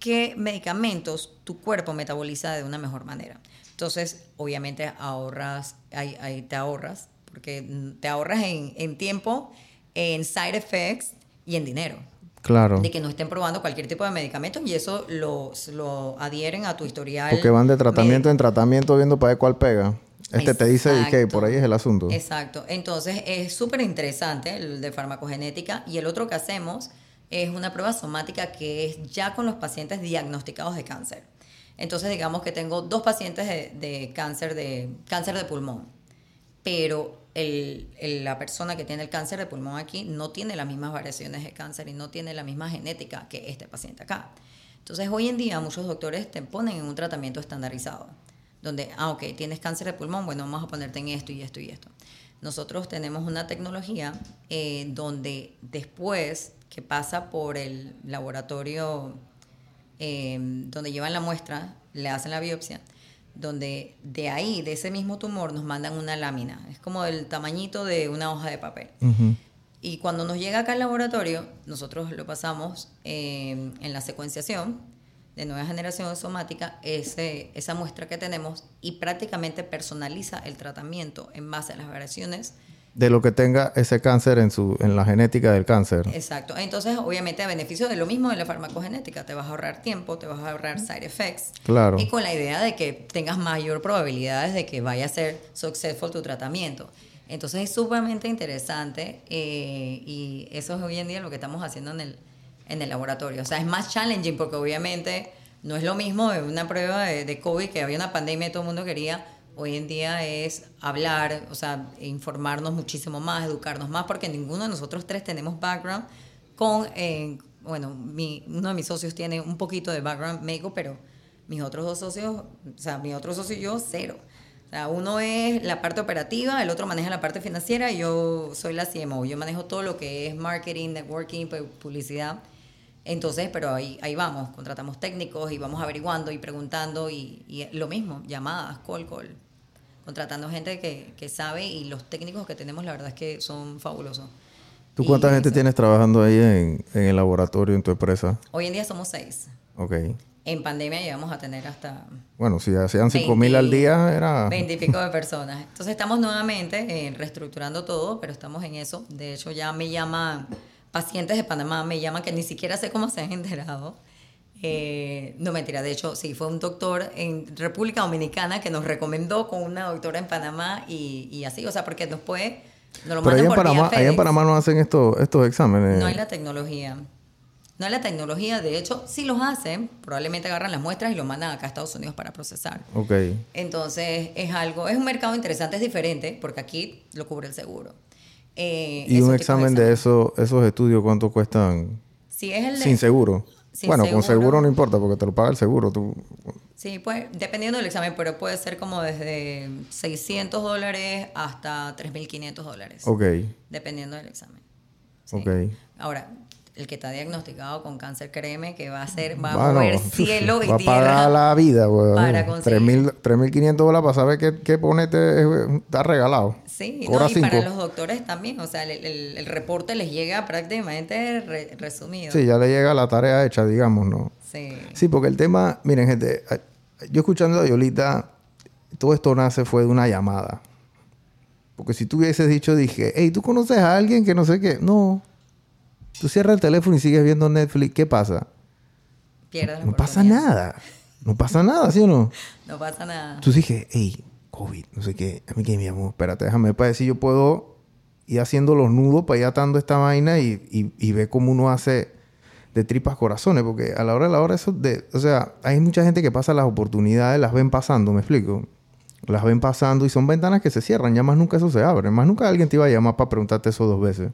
qué medicamentos tu cuerpo metaboliza de una mejor manera. Entonces, obviamente ahorras, ahí, ahí te ahorras, porque te ahorras en, en tiempo, en side effects y en dinero. Claro. De que no estén probando cualquier tipo de medicamento y eso lo, lo adhieren a tu historial. Porque van de tratamiento médico. en tratamiento viendo para ver cuál pega. Este te dice que por ahí es el asunto. Exacto. Entonces es súper interesante el de farmacogenética y el otro que hacemos es una prueba somática que es ya con los pacientes diagnosticados de cáncer. Entonces digamos que tengo dos pacientes de, de cáncer, de cáncer de pulmón, pero el- el- la persona que tiene el cáncer de pulmón aquí no tiene las mismas variaciones de cáncer y no tiene la misma genética que este paciente acá. Entonces hoy en día muchos doctores te ponen en un tratamiento estandarizado donde, ah, ok, tienes cáncer de pulmón, bueno, vamos a ponerte en esto y esto y esto. Nosotros tenemos una tecnología eh, donde después que pasa por el laboratorio eh, donde llevan la muestra, le hacen la biopsia, donde de ahí, de ese mismo tumor, nos mandan una lámina. Es como el tamañito de una hoja de papel. Y cuando nos llega acá al laboratorio, nosotros lo pasamos eh, en la secuenciación de nueva generación somática, ese, esa muestra que tenemos, y prácticamente personaliza el tratamiento en base a las variaciones. De lo que tenga ese cáncer en su en la genética del cáncer. Exacto. Entonces, obviamente, a beneficio de lo mismo de la farmacogenética, te vas a ahorrar tiempo, te vas a ahorrar side effects. Claro. Y con la idea de que tengas mayor probabilidades de que vaya a ser successful tu tratamiento. Entonces es sumamente interesante eh, y eso es hoy en día lo que estamos haciendo en el, en el laboratorio. O sea, es más challenging porque obviamente no es lo mismo de una prueba de, de COVID que había una pandemia y todo el mundo quería. Hoy en día es hablar, o sea, informarnos muchísimo más, educarnos más, porque ninguno de nosotros tres tenemos background con, eh, bueno, mi, uno de mis socios tiene un poquito de background médico, pero mis otros dos socios, o sea, mi otro socio y yo, cero. O sea, uno es la parte operativa, el otro maneja la parte financiera y yo soy la CMO. Yo manejo todo lo que es marketing, networking, pu- publicidad. Entonces, pero ahí, ahí vamos, contratamos técnicos y vamos averiguando y preguntando y, y lo mismo, llamadas, call, call. Contratando gente que, que sabe y los técnicos que tenemos la verdad es que son fabulosos. ¿Tú Y cuánta gente eso. tienes trabajando ahí en, en el laboratorio, en tu empresa? Hoy en día somos seis. Ok. En pandemia llegamos a tener hasta Bueno, si hacían 5 mil 20, al día, era... 20 y pico de personas. Entonces estamos nuevamente eh, reestructurando todo, pero estamos en eso. De hecho, ya me llaman pacientes de Panamá, me llaman que ni siquiera sé cómo se han enterado. Eh, no mentira, de hecho, sí, fue un doctor en República Dominicana que nos recomendó con una doctora en Panamá y, y así, o sea, porque nos puede, nos lo Pero ahí mandan en, Panamá, ahí en. Panamá no hacen estos, estos exámenes. No hay la tecnología. No hay la tecnología, de hecho, si los hacen, probablemente agarran las muestras y lo mandan acá a Estados Unidos para procesar. Ok. Entonces, es algo, es un mercado interesante, es diferente, porque aquí lo cubre el seguro. Eh, ¿Y un examen de eso, esos estudios cuánto cuestan Si es el de- sin seguro? Sin bueno, con seguro. seguro no importa porque te lo paga el seguro. Tú... Sí, pues dependiendo del examen, pero puede ser como desde 600 dólares hasta 3.500 dólares. Ok, Dependiendo del examen. Sí. ok. Ahora, el que está diagnosticado con cáncer, créeme que va a ser, va a mover cielo y va tierra. pagar la vida, weón. para conseguir. 3.000 3.500 dólares para saber qué, qué ponete está regalado. Sí, no, y para los doctores también. O sea, el, el- el reporte les llega prácticamente re- resumido. Sí, ya le llega la tarea hecha, digamos, ¿no? Sí. Sí, porque el tema, miren, gente, yo escuchando a Yolita, todo esto nace fue de una llamada. Porque si tú hubieses dicho, dije, hey, ¿tú conoces a alguien que no sé qué? No. Tú cierras el teléfono y sigues viendo Netflix, ¿qué pasa? Pierdes No pasa nada. No pasa nada, ¿sí o no? No pasa nada. Entonces dije, hey, COVID, no sé qué. A mí que mi amor, espérate, déjame para si yo puedo ir haciendo los nudos para ir atando esta vaina y, y, y ver cómo uno hace de tripas corazones. Porque a la hora de la hora eso de... O sea, hay mucha gente que pasa las oportunidades, las ven pasando, ¿me explico? Las ven pasando y son ventanas que se cierran. Ya más nunca eso se abre. Más nunca alguien te iba a llamar para preguntarte eso dos veces.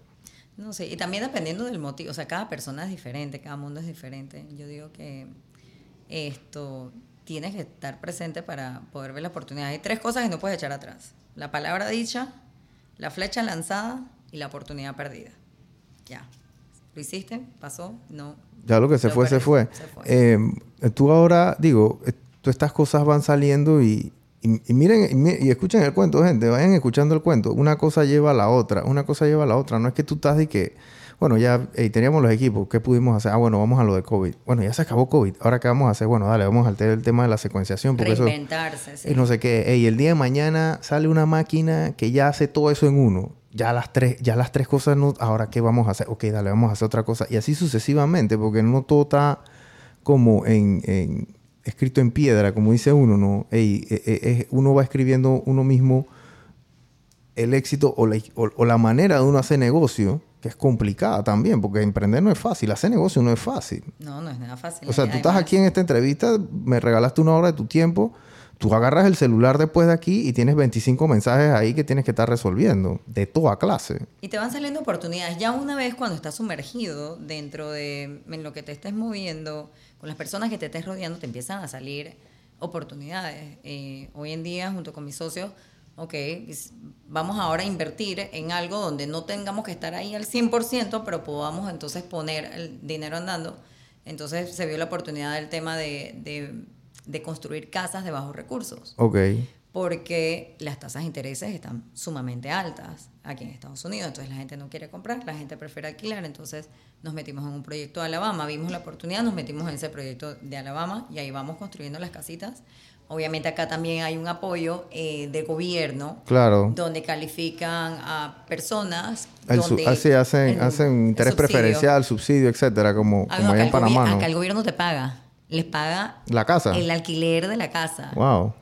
No sé, y también dependiendo del motivo, o sea, cada persona es diferente, cada mundo es diferente. Yo digo que esto tienes que estar presente para poder ver la oportunidad. Hay tres cosas que no puedes echar atrás. La palabra dicha, la flecha lanzada y la oportunidad perdida. Ya. ¿Lo hiciste? ¿Pasó? No. Ya lo que se Lo fue, se fue. se fue. Eh, tú ahora, digo, eh, todas estas cosas van saliendo y, y, y miren y, y escuchen el cuento, gente. Vayan escuchando el cuento. Una cosa lleva a la otra. Una cosa lleva a la otra. No es que tú estás de que, bueno, ya teníamos los equipos. ¿Qué pudimos hacer? Ah, bueno, vamos a lo de COVID. Bueno, ya se acabó COVID. Ahora, ¿qué vamos a hacer? Bueno, dale, vamos a alterar el tema de la secuenciación. Porque eso... Reinventarse, sí. Y no sé qué. Ey, el día de mañana sale una máquina que ya hace todo eso en uno. Ya las tres, ya las tres cosas no. Ahora, ¿qué vamos a hacer? Ok, dale, vamos a hacer otra cosa. Y así sucesivamente, porque no todo está como en, en- escrito en piedra, como dice uno, ¿no? Ey, eh, eh, uno va escribiendo uno mismo el éxito o la, o- o la manera de uno hacer negocio, que es complicada también, porque emprender no es fácil, hacer negocio no es fácil. No, no es nada fácil. O sea, tú estás aquí en esta entrevista, me regalaste una hora de tu tiempo, tú agarras el celular después de aquí y tienes 25 mensajes ahí que tienes que estar resolviendo, de toda clase. Y te van saliendo oportunidades. Ya una vez cuando estás sumergido dentro de en lo que te estés moviendo, con las personas que te estés rodeando, te empiezan a salir oportunidades. Eh, hoy en día, junto con mis socios, ok, vamos ahora a invertir en algo donde no tengamos que estar ahí al 100%, pero podamos entonces poner el dinero andando. Entonces se vio la oportunidad del tema de, de, de construir casas de bajos recursos Ok. porque las tasas de intereses están sumamente altas aquí en Estados Unidos, entonces la gente no quiere comprar, la gente prefiere alquilar, entonces nos metimos en un proyecto de Alabama, vimos la oportunidad, nos metimos en ese proyecto de Alabama y ahí vamos construyendo las casitas. Obviamente acá también hay un apoyo eh, de gobierno Claro. donde califican a personas El su- donde así hacen, el- hacen interés subsidio. preferencial, subsidio, etcétera, como, Ah, como acá en Panamá, ¿no? acá el gobierno te paga, les paga La casa. el alquiler de la casa. Wow.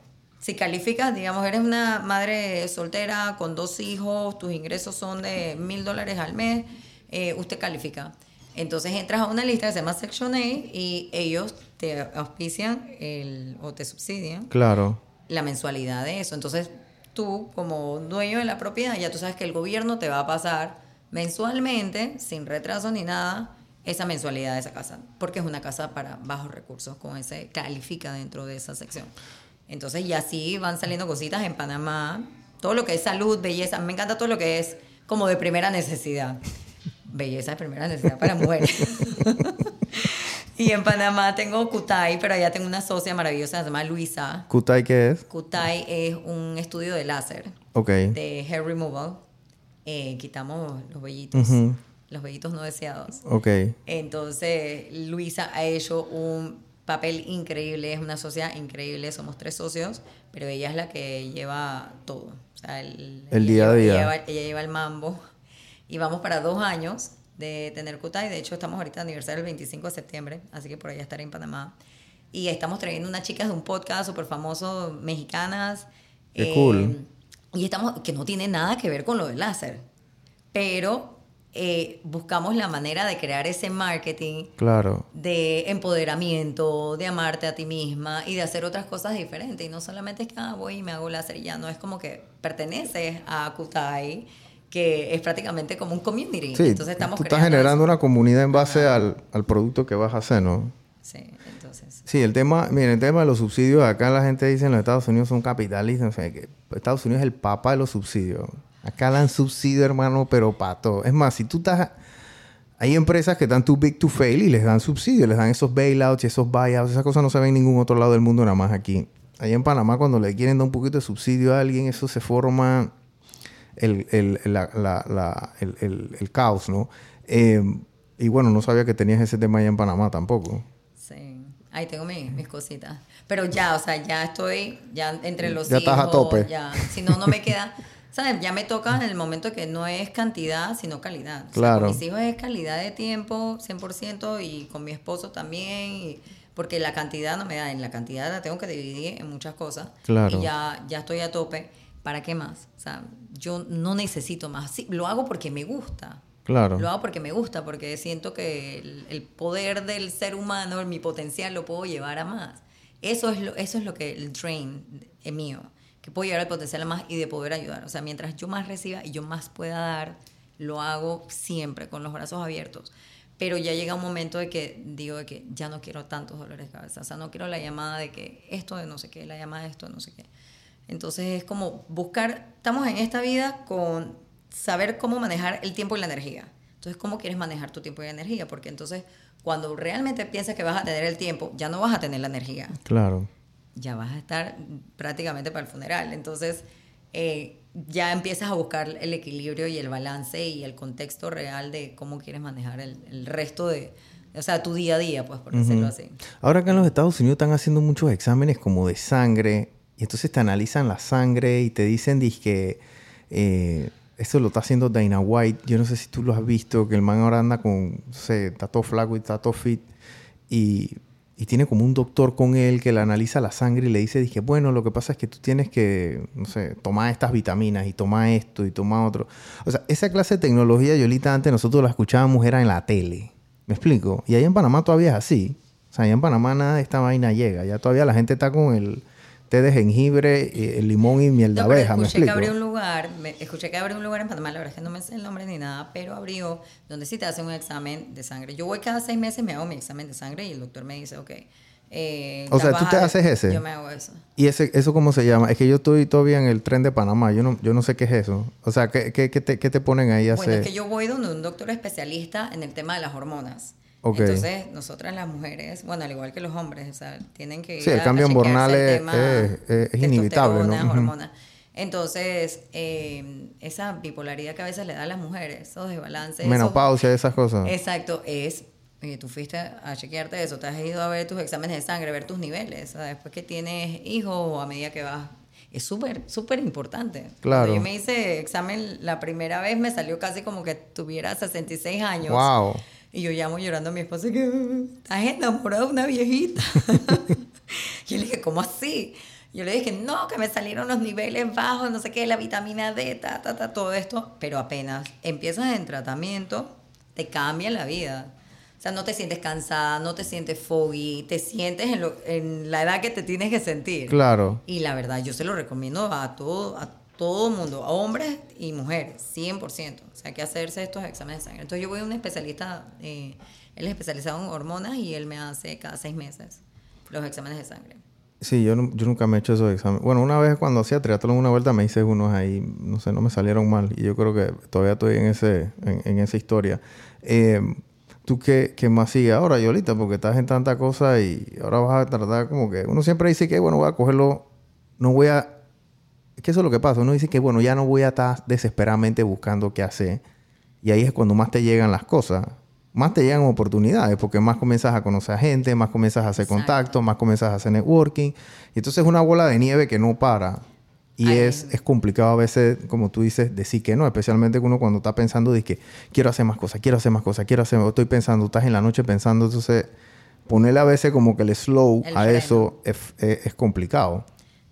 Si calificas, digamos, eres una madre soltera con dos hijos, tus ingresos son de mil dólares al mes, eh, usted califica. Entonces entras a una lista que se llama Section A y ellos te auspician el, o te subsidian Claro. la mensualidad de eso. Entonces tú, como dueño de la propiedad, ya tú sabes que el gobierno te va a pasar mensualmente, sin retraso ni nada, esa mensualidad de esa casa, porque es una casa para bajos recursos, con ese califica dentro de esa sección. Entonces, y así van saliendo cositas en Panamá, todo lo que es salud, belleza, me encanta todo lo que es como de primera necesidad. Belleza de primera necesidad para mujeres. y en Panamá tengo Kutai, pero allá tengo una socia maravillosa, se llama Luisa. ¿Kutai qué es? Kutai es un estudio de láser, Ok. de hair removal. Eh, quitamos los vellitos, los vellitos no deseados. Ok. Entonces, Luisa ha hecho un papel increíble, es una socia increíble, somos tres socios, pero ella es la que lleva todo. O sea, el, El día a día. Ella lleva, ella lleva el mambo. Y vamos para dos años de tener Kutai. De hecho, estamos ahorita de aniversario el 25 de septiembre, así que por allá estaré en Panamá. Y estamos trayendo unas chicas de un podcast súper famoso, mexicanas. Qué cool. Y estamos, que no tiene nada que ver con lo del láser. Pero eh, buscamos la manera de crear ese marketing Claro. de empoderamiento, de amarte a ti misma y de hacer otras cosas diferentes. Y no solamente es que ah, voy y me hago láser y ya, no es como que perteneces a Kutai, que es prácticamente como un community. Sí, entonces estamos tú estás generando eso. una comunidad en base al, al producto que vas a hacer, ¿no? Sí, entonces. Sí, el tema, miren, el tema de los subsidios, acá la gente dice en los Estados Unidos son capitalistas, o sea, que Estados Unidos es el papa de los subsidios. Acá dan subsidio, hermano, pero para todo. Es más, si tú estás... Hay empresas que están too big to fail y les dan subsidios, les dan esos bailouts y esos buyouts. Esas cosas no se ven en ningún otro lado del mundo, nada más aquí. Allá en Panamá, cuando le quieren dar un poquito de subsidio a alguien, eso se forma el, el, la, la, el, el caos, ¿no? Eh, y bueno, no sabía que tenías ese tema allá en Panamá tampoco. Sí. Ahí tengo mis, mis cositas. Pero ya, o sea, ya estoy ya entre los Ya hijos. estás a tope. Ya, si no, no me queda... ¿Sabes? Ya me toca en el momento que no es cantidad, sino calidad. O sea, Claro. con mis hijos es calidad de tiempo, 100%, y con mi esposo también. y- porque la cantidad no me da. En la cantidad la tengo que dividir en muchas cosas. Claro. Y ya, ya estoy a tope. ¿Para qué más? O sea, yo no necesito más. Sí, lo hago porque me gusta. Claro. Lo hago porque me gusta, porque siento que el, el poder del ser humano, mi potencial, lo puedo llevar a más. Eso es lo, eso es lo que el drain es mío, que puedo llevar el potencial más y de poder ayudar. O sea, mientras yo más reciba y yo más pueda dar, lo hago siempre con los brazos abiertos. Pero ya llega un momento de que digo de que ya no quiero tantos dolores de cabeza. O sea, no quiero la llamada de que esto de no sé qué, la llamada de esto de no sé qué. Entonces es como buscar, estamos en esta vida con saber cómo manejar el tiempo y la energía. Entonces, ¿cómo quieres manejar tu tiempo y energía? Porque entonces, cuando realmente piensas que vas a tener el tiempo, ya no vas a tener la energía. Claro. Ya vas a estar prácticamente para el funeral. Entonces, eh, ya empiezas a buscar el equilibrio y el balance y el contexto real de cómo quieres manejar el, el resto de, o sea, tu día a día, pues, por decirlo así. Ahora acá en los Estados Unidos están haciendo muchos exámenes como de sangre y entonces te analizan la sangre y te dicen que esto lo está haciendo Dana White. Yo no sé si tú lo has visto, que el man ahora anda con, no sé, está todo flaco y está todo fit y, y tiene como un doctor con él que le analiza la sangre y le dice, dije, bueno, lo que pasa es que tú tienes que, no sé, tomar estas vitaminas y tomar esto y tomar otro. O sea, esa clase de tecnología, Yolita, antes nosotros la escuchábamos, era en la tele. ¿Me explico? Y allá en Panamá todavía es así. O sea, allá en Panamá nada de esta vaina llega. Ya todavía la gente está con el té de jengibre, eh, el limón y miel de No, abeja. ¿Me escuché que explico? abrió un lugar, me- escuché que abrió un lugar en Panamá, la verdad es que no me sé el nombre ni nada, pero abrió donde sí te hacen un examen de sangre. Yo voy cada seis meses, me hago mi examen de sangre y el doctor me dice, ok. eh, O sea, ¿tú te haces ese? Yo me hago eso. ¿Y ese, eso cómo se llama? Es que yo estoy todavía en el tren de Panamá. Yo no, yo no sé qué es eso. O sea, ¿qué, qué, qué te, qué te ponen ahí a Bueno, hacer? es que yo voy donde un doctor especialista en el tema de las hormonas. Entonces, nosotras las mujeres, bueno, al igual que los hombres, o sea, tienen que ir Sí, el a- cambio hormonal el es- es- es- inevitable, ¿no? hormonas. Entonces, eh, esa bipolaridad que a veces le da a las mujeres, esos desbalances. esos- Menopausia, esas cosas. Exacto, es, oye, tú fuiste a chequearte eso, te has ido a ver tus exámenes de sangre, ver tus niveles, o sea, después que tienes hijos o a medida que vas. Es súper, súper importante. Claro. Cuando yo me hice examen la primera vez, me salió casi como que tuviera 66 años. Wow. Y yo llamo llorando a mi esposo que "Uh, estás enamorada de una viejita. yo le dije, ¿cómo así? Yo le dije, no, que me salieron los niveles bajos, no sé qué, la vitamina D, ta, ta, ta, todo esto. Pero apenas empiezas en tratamiento, te cambia la vida. O sea, no te sientes cansada, no te sientes foggy, te sientes en, lo- en la edad que te tienes que sentir. Claro. Y la verdad, yo se lo recomiendo a todo, a todo mundo, a hombres y mujeres, 100%. O sea, hay que hacerse estos exámenes de sangre. Entonces yo voy a un especialista, eh, él es especializado en hormonas y él me hace cada seis meses los exámenes de sangre. Sí, yo, yo nunca me he hecho esos exámenes. Bueno, una vez cuando hacía triatlón una vuelta me hice unos ahí, no sé, no me salieron mal. Y yo creo que todavía estoy en, ese, en, esa historia. Eh, ¿Tú qué, qué más sigue ahora, Yolita? Porque estás en tanta cosa y ahora vas a tratar como que... Uno siempre dice que, bueno, voy a cogerlo... No voy a... Que eso es lo que pasa. Uno dice que, bueno, ya no voy a estar desesperadamente buscando qué hacer. Y ahí es cuando más te llegan las cosas. Más te llegan oportunidades, porque más comienzas a conocer a gente, más comienzas a hacer Exacto. contacto, más comienzas a hacer networking. Y entonces es una bola de nieve que no para. Y Ay. es, es complicado a veces, como tú dices, decir que no, especialmente uno cuando está pensando de que quiero hacer más cosas, quiero hacer más cosas, quiero hacer, estoy pensando, estás en la noche pensando, entonces ponerle a veces como que el slow El a freno. eso es, es- es complicado.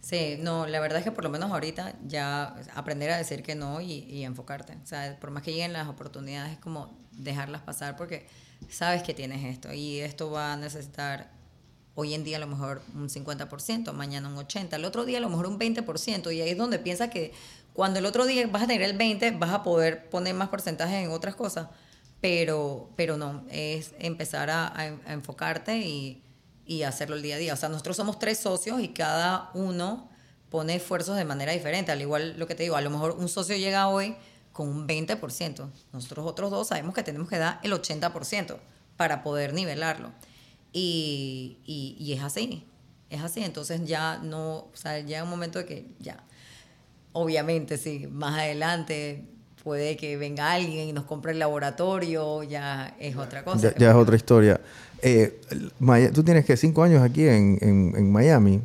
Sí, no, la verdad es que por lo menos ahorita ya aprender a decir que no y, y enfocarte. O sea, por más que lleguen las oportunidades, es como dejarlas pasar porque sabes que tienes esto y esto va a necesitar hoy en día a lo mejor un 50%, mañana un 80%, el otro día a lo mejor un 20% y ahí es donde piensas que cuando el otro día vas a tener el 20% vas a poder poner más porcentaje en otras cosas, pero, pero no, es empezar a enfocarte y, y hacerlo el día a día. O sea, nosotros somos tres socios y cada uno pone esfuerzos de manera diferente. Al igual lo que te digo, a lo mejor un socio llega hoy con un 20%. Nosotros otros dos sabemos que tenemos que dar el 80% para poder nivelarlo. Y, y, y, es así, es así. Entonces ya no, o sea, llega un momento de que ya, obviamente, sí, más adelante puede que venga alguien y nos compre el laboratorio, ya es otra cosa. Ya, es otra historia. Eh, tú tienes que cinco años aquí en, en, Miami.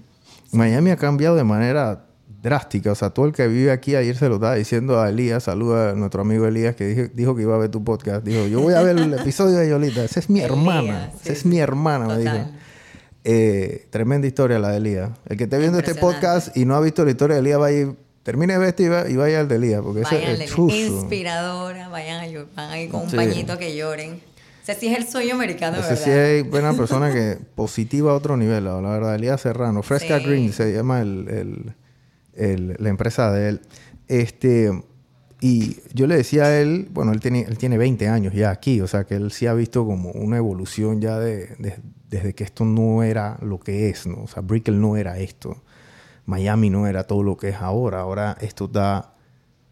Miami ha cambiado de manera drástica. O sea, todo el que vive aquí ayer se lo estaba diciendo a Elías. Saluda a nuestro amigo Elías que dijo, que iba a ver tu podcast. Dijo, yo voy a ver el episodio de Yolita. Esa es mi hermana. Esa es mi hermana, me dijo. Eh, tremenda historia la de Elías. El que esté viendo este podcast y no ha visto la historia de Elías, va a ir termine de vestir y, vaya al de Elías. Porque vayan es inspiradora, vayan a llorar, van ahí con un pañito que lloren. Sea, sí es el sueño americano, ¿verdad? sí hay buena persona que positiva a otro nivel, la verdad. Elías Serrano, Fresca Green se llama el, el, la empresa de él. Este, y yo le decía a él, bueno, él tiene, él tiene 20 años ya aquí, o sea que él sí ha visto como una evolución ya de, desde que esto no era lo que es, ¿no? O sea, Brickell no era esto. Miami no era todo lo que es ahora. Ahora esto da...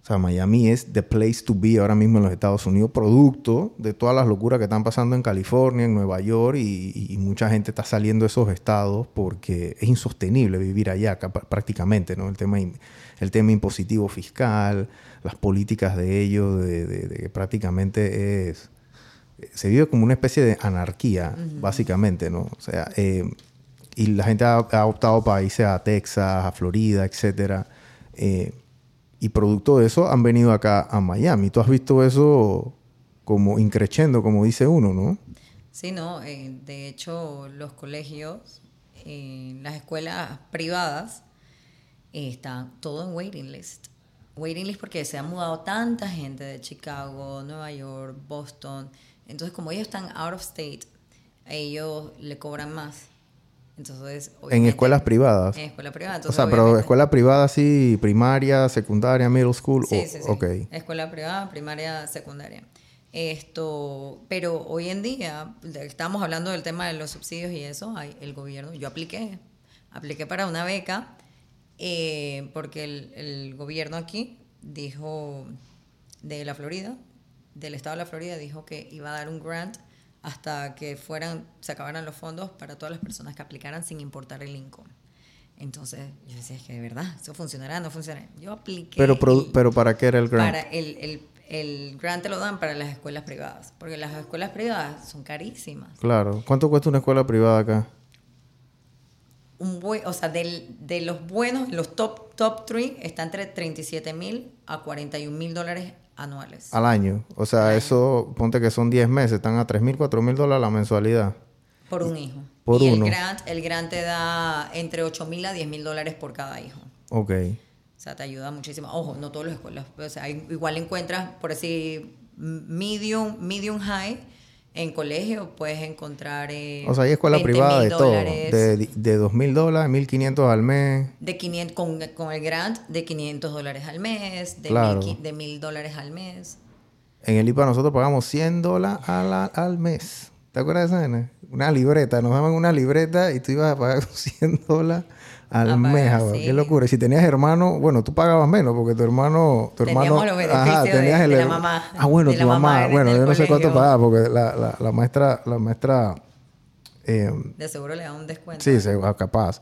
O sea, Miami es the place to be ahora mismo en los Estados Unidos, producto de todas las locuras que están pasando en California, en Nueva York, y, mucha gente está saliendo de esos estados porque es insostenible vivir allá prácticamente, ¿no? El tema, el tema impositivo fiscal, las políticas de ellos, de, prácticamente es... Se vive como una especie de anarquía, básicamente, ¿no? O sea, eh, y la gente ha, optado para irse a Texas, a Florida, etc. Eh, y producto de eso han venido acá a Miami. ¿Tú has visto eso como increciendo, como dice uno, no? Sí, no. Eh, de hecho, los colegios, eh, las escuelas privadas, están todo en waiting list. Waiting list porque se ha mudado tanta gente de Chicago, Nueva York, Boston. Entonces, como ellos están out of state, ellos le cobran más. Entonces, en escuelas privadas. En escuelas privadas. o sea, pero escuela privada sí, primaria, secundaria, middle school. Sí, sí, sí. Escuela privada, primaria, secundaria. Esto, pero hoy en día, estamos hablando del tema de los subsidios y eso, hay, el gobierno, yo apliqué, apliqué para una beca, eh, porque el, el gobierno aquí dijo, de la Florida, del estado de la Florida, dijo que iba a dar un grant hasta que fueran, se acabaran los fondos para todas las personas que aplicaran sin importar el income. Entonces yo decía, es que de verdad, ¿eso funcionará? ¿No funcionará? Yo apliqué. Pero, pero ¿para qué era el grant? Para el, el, el grant te lo dan para las escuelas privadas, porque las escuelas privadas son carísimas. Claro. ¿Cuánto cuesta una escuela privada acá? Un buen, o sea, del, de los buenos, los top, top three, está entre 37 mil a 41 mil dólares anuales. Al año. O sea, eso, ponte que son 10 meses, están a 3 mil, 4 mil dólares la mensualidad. Por un hijo. Por y uno. El grant, el grant te da entre 8 mil a 10 mil dólares por cada hijo. Ok. O sea, te ayuda muchísimo. Ojo, no todas las escuelas. O sea, igual encuentras, por decir, medium, medium high en colegio puedes encontrar. Eh, o sea, hay escuela privada de todo. De, de 2 mil dólares, 1.500 al mes. De 500, con, con, el grant, de 500 dólares al mes, de 1.000 dólares al mes. En el IPA nosotros pagamos 100 dólares al, al mes. ¿Te acuerdas de esa? Una libreta. Nos daban una libreta y tú ibas a pagar 100 dólares al mes, Qué locura. Y si tenías hermano, bueno, tú pagabas menos porque tu hermano... Tu hermano los ajá, tenías el, de la mamá. Ah, bueno, tu mamá. bueno, yo no sé cuánto pagaba porque la, la, la maestra... La maestra eh, de seguro le da un descuento. Sí, capaz.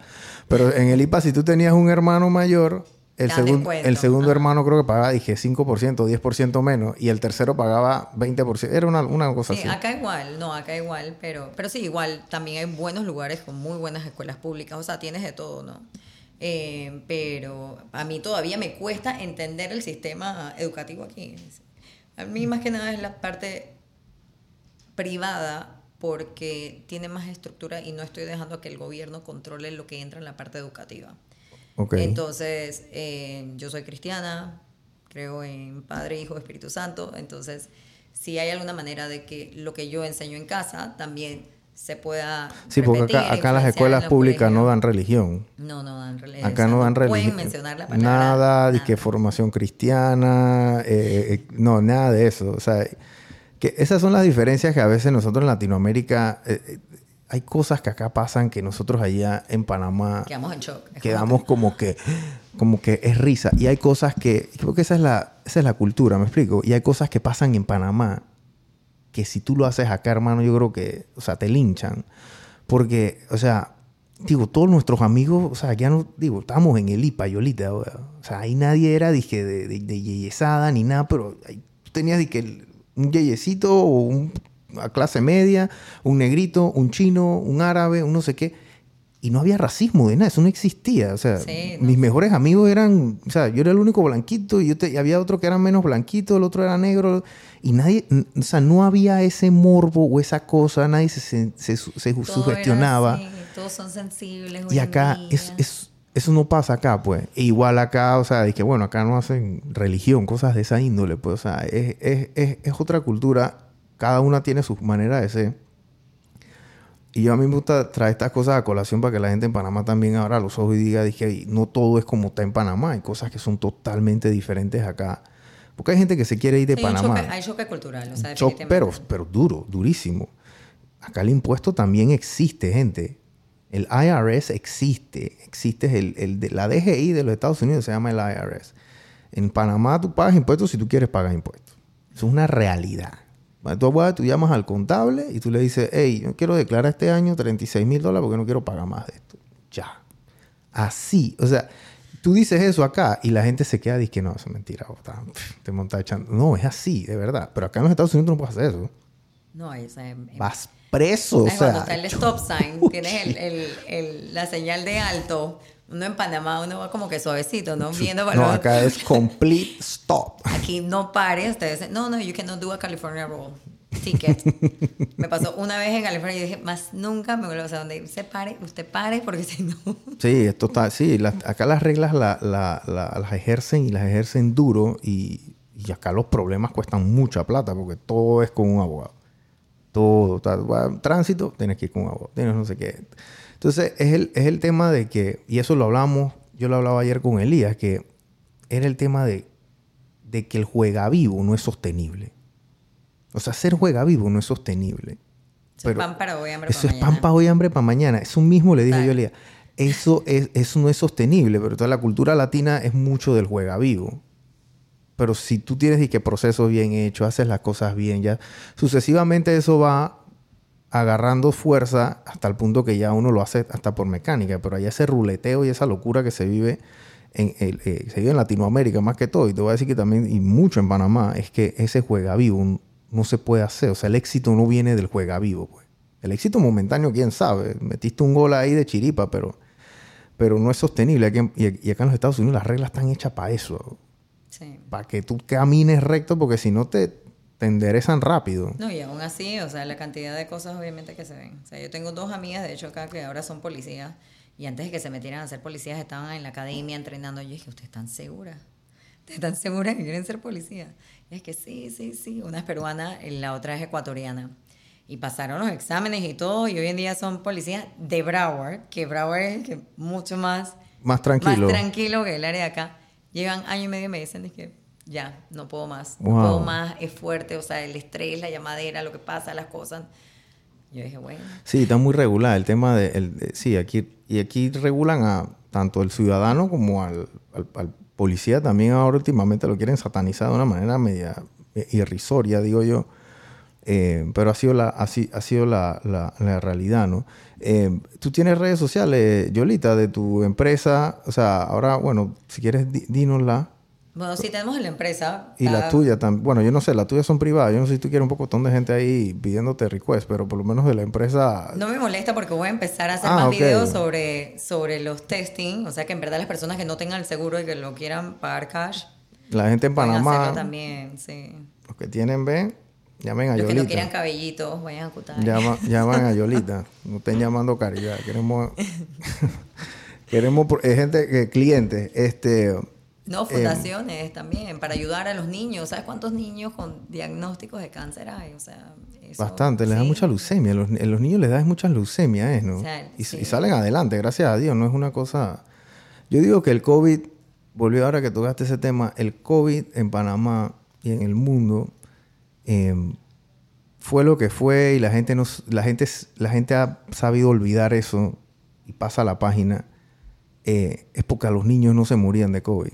Pero en el IPA, si tú tenías un hermano mayor, el, segundo el segundo hermano creo que pagaba, dije, 5%, 10% menos. Y el tercero pagaba 20%. Era una, una cosa sí, así. acá igual. No, acá igual. Pero, pero sí, igual. También hay buenos lugares con muy buenas escuelas públicas. O sea, tienes de todo, ¿no? Eh, pero a mí todavía me cuesta entender el sistema educativo aquí. A mí más que nada es la parte privada porque tiene más estructura y no estoy dejando que el gobierno controle lo que entra en la parte educativa. Entonces, eh, yo soy cristiana, creo en Padre, Hijo, Espíritu Santo. Entonces, si hay alguna manera de que lo que yo enseño en casa también se pueda. Sí, porque acá, las escuelas públicas no dan religión. No, no dan religión. Acá no dan religión. Pueden mencionar la palabra. Nada, de que formación cristiana, eh, eh, no, nada de eso. O sea, que esas son las diferencias que a veces nosotros en Latinoamérica hay cosas que acá pasan que nosotros allá en Panamá Quedamos en shock. Quedamos como que, como que es risa. Y hay cosas que, creo que esa es, la, esa es la cultura, ¿me explico? Y hay cosas que pasan en Panamá que si tú lo haces acá, hermano, yo creo que, o sea, te linchan. Porque, o sea, digo, todos nuestros amigos, o sea, ya no, digo, estábamos en el IPA, Yolita, o sea, ahí nadie era, dije, de, de, de yeyesada ni nada, pero ahí tú tenías, dije, un yeyecito o un clase media, un negrito, un chino, un árabe, un no sé qué. Y no había racismo de nada, eso no existía. O sea, Sí, no. mis mejores amigos eran, o sea, yo era el único blanquito y, yo te- y había otro que era menos blanquito, el otro era negro. Y nadie, o sea, no había ese morbo o esa cosa, nadie se, se, se se sugestionaba. así, todos son sensibles. Y acá, es, es- eso no pasa acá, pues. E igual acá, o sea, de que bueno, acá no hacen religión, cosas de esa índole, pues. O sea, es, es, es, es otra cultura. Cada una tiene su manera de ser. Y yo a mí me gusta traer estas cosas a colación para que la gente en Panamá también abra los ojos y diga, dije, "Ey, no todo es como está en Panamá. Hay cosas que son totalmente diferentes acá. Porque hay gente que se quiere ir de Sí, Panamá. choque- hay choque cultural. O sea, pero, pero duro, durísimo. Acá el impuesto también existe, gente. El IRS existe. Existe el, el de, la DGI de los Estados Unidos, se llama el IRS. En Panamá tú pagas impuestos si tú quieres pagar impuestos. Eso es una realidad. Tú, vas, tú llamas al contable y tú le dices, hey, yo quiero declarar este año 36 mil dólares porque no quiero pagar más de esto. Ya. Así. O sea, tú dices eso acá y la gente se queda y dice que no, eso es mentira. o está- te montas echando. No, es así, de verdad. Pero acá en los Estados Unidos tú no puedes hacer eso. No, o sea, en- en- Vas preso. O ¿Sabes? Cuando sea, está el stop sign, tienes el, el, el- la señal de alto. Uno en Panamá, uno va como que suavecito, ¿no? Viendo para no, acá es complete stop. Aquí no pares. Ustedes dicen, no, no, you cannot do a California roll. Ticket. me pasó una vez en California y dije, más nunca me vuelvo a donde usted pare, usted pare, porque si no. Sí, esto está, sí, acá las reglas la- la- la- las ejercen y las ejercen duro y, y acá los problemas cuestan mucha plata porque todo es con un abogado. Todo, tránsito, tienes que ir con un abogado, tienes no sé qué. Entonces, es el, es el tema de que, y eso lo hablamos, yo lo hablaba ayer con Elías, que era el tema de, de que el juega vivo no es sostenible. O sea, ser juega vivo no es sostenible. Eso es pan para hoy, hambre Eso para es mañana. pan para hoy, hambre para mañana. Eso mismo le dije yo a Elías. Eso, es, eso no es sostenible, pero toda la cultura latina es mucho del juega vivo. Pero si tú tienes y que procesos bien hechos, haces las cosas bien, ya sucesivamente eso va agarrando fuerza hasta el punto que ya uno lo hace hasta por mecánica. Pero allá ese ruleteo y esa locura que se vive en, el- eh, se vive en Latinoamérica más que todo, y te voy a decir que también, y mucho en Panamá, es que ese juega vivo no se puede hacer. O sea, el éxito no viene del juega vivo, pues. El éxito momentáneo, quién sabe. Metiste un gol ahí de chiripa, pero, pero no es sostenible. Aquí y, y acá en los Estados Unidos las reglas están hechas para eso. Sí. Para que tú camines recto, porque si no te, te enderezan rápido. No, y aún así, o sea, la cantidad de cosas obviamente que se ven. O sea, yo tengo dos amigas, de hecho, acá que ahora son policías. Y antes de que se metieran a ser policías, estaban en la academia entrenando. Yo dije, ¿ustedes están seguras? ¿Ustedes están seguras que quieren ser policías? Y es que sí, sí, sí. Una es peruana, la otra es ecuatoriana. Y pasaron los exámenes y todo. Y hoy en día son policías de Broward, que Broward es que mucho más Más tranquilo. más tranquilo que el área de acá. Llevan año y medio y me dicen es que ya, no puedo más. No Wow. puedo más, es fuerte, o sea, el estrés, la llamadera, lo que pasa, las cosas. Yo dije, bueno, Sí, está muy regular el tema de, el- de- sí, aquí y aquí regulan a tanto el ciudadano como al, al- al policía también ahora últimamente lo quieren satanizar de una manera media eh, irrisoria, digo yo. Eh, pero ha sido la, así, ha sido la, la- la realidad, ¿no? Eh, Tú tienes redes sociales, Yolita, de tu empresa. O sea, ahora, bueno, si quieres, dínosla. Bueno, si tenemos en la empresa. Y la tuya también. Bueno, yo no sé, las tuyas son privadas. Yo no sé si tú quieres un poco de gente ahí pidiéndote request, pero por lo menos de la empresa. No me molesta porque voy a empezar a hacer Ah, más videos sobre, sobre los testing. O sea, que en verdad las personas que no tengan el seguro y que lo quieran pagar cash, La gente en Panamá, también, sí. los que tienen B, llamen a Los que no Yolita. quieran cabellitos, vayan a Cutay. Llama- llaman a Yolita. No estén llamando caridad. Queremos. queremos eh, gente, que clientes. Este. No, fundaciones también, para ayudar a los niños. ¿Sabes cuántos niños con diagnósticos de cáncer hay? O sea, eso- Bastante, les da mucha leucemia. Los, a los niños les da mucha leucemia, ¿eh? ¿no? O sea, y, sí. y salen adelante, gracias a Dios. No es una cosa. Yo digo que el COVID, volvió ahora que tocaste ese tema, el COVID en Panamá y en el mundo eh, fue lo que fue y la gente, nos, la gente, la gente ha sabido olvidar eso y pasa a la página, eh, es porque a los niños no se morían de COVID.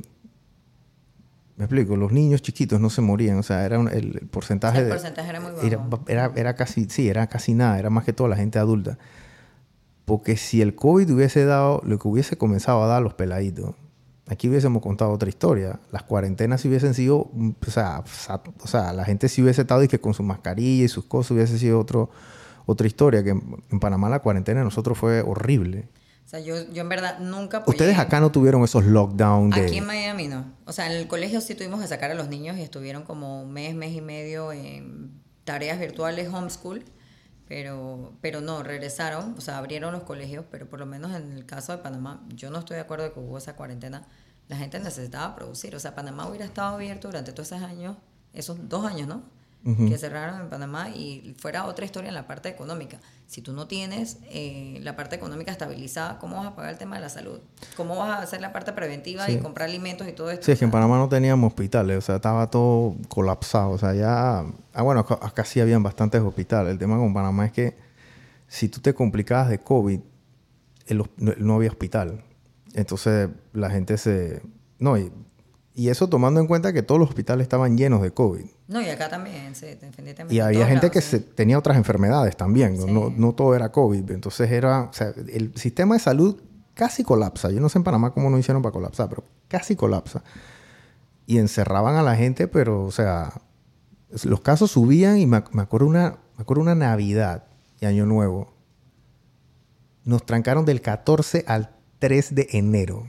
Me explico, los niños chiquitos no se morían, o sea, era el, porcentaje el de... porcentaje era muy bajo. Era, era, casi, sí, era casi nada, era más que toda la gente adulta. Porque si el COVID hubiese dado lo que hubiese comenzado a dar los peladitos, aquí hubiésemos contado otra historia. Las cuarentenas si hubiesen sido, o sea, o sea, la gente si hubiese estado y que con su mascarilla y sus cosas hubiese sido otro, otra historia. Que en Panamá la cuarentena de nosotros fue horrible. O sea, yo, yo en verdad nunca Ustedes acá no tuvieron esos lockdowns de... Aquí en Miami no. O sea, en el colegio sí tuvimos que sacar a los niños y estuvieron como un mes, mes y medio en tareas virtuales, homeschool. Pero, pero no, regresaron, o sea, abrieron los colegios, pero por lo menos en el caso de Panamá, yo no estoy de acuerdo de que hubo esa cuarentena. La gente necesitaba producir. O sea, Panamá hubiera estado abierto durante todos esos años, esos dos años, ¿no? Que cerraron en Panamá y fuera otra historia en la parte económica. Si tú no tienes eh, la parte económica estabilizada, ¿cómo vas a pagar el tema de la salud? ¿Cómo vas a hacer la parte preventiva y comprar alimentos y todo esto? Sí, es que en Panamá no teníamos hospitales, o sea, estaba todo colapsado, o sea, ya... Ah, bueno, acá sí habían bastantes hospitales. El tema con Panamá es que si tú te complicabas de COVID, no había hospital. Entonces la gente se... No, y y eso tomando en cuenta que todos los hospitales estaban llenos de COVID. No, y acá también, sí, definitivamente. Y había gente que tenía otras enfermedades también, no, no, todo era COVID. Entonces era, o sea, el sistema de salud casi colapsa. Yo no sé en Panamá cómo no hicieron para colapsar, pero casi colapsa. Y encerraban a la gente, pero, o sea, los casos subían y me, acuerdo una, me acuerdo una Navidad y Año Nuevo. Nos trancaron del 14 al 3 de enero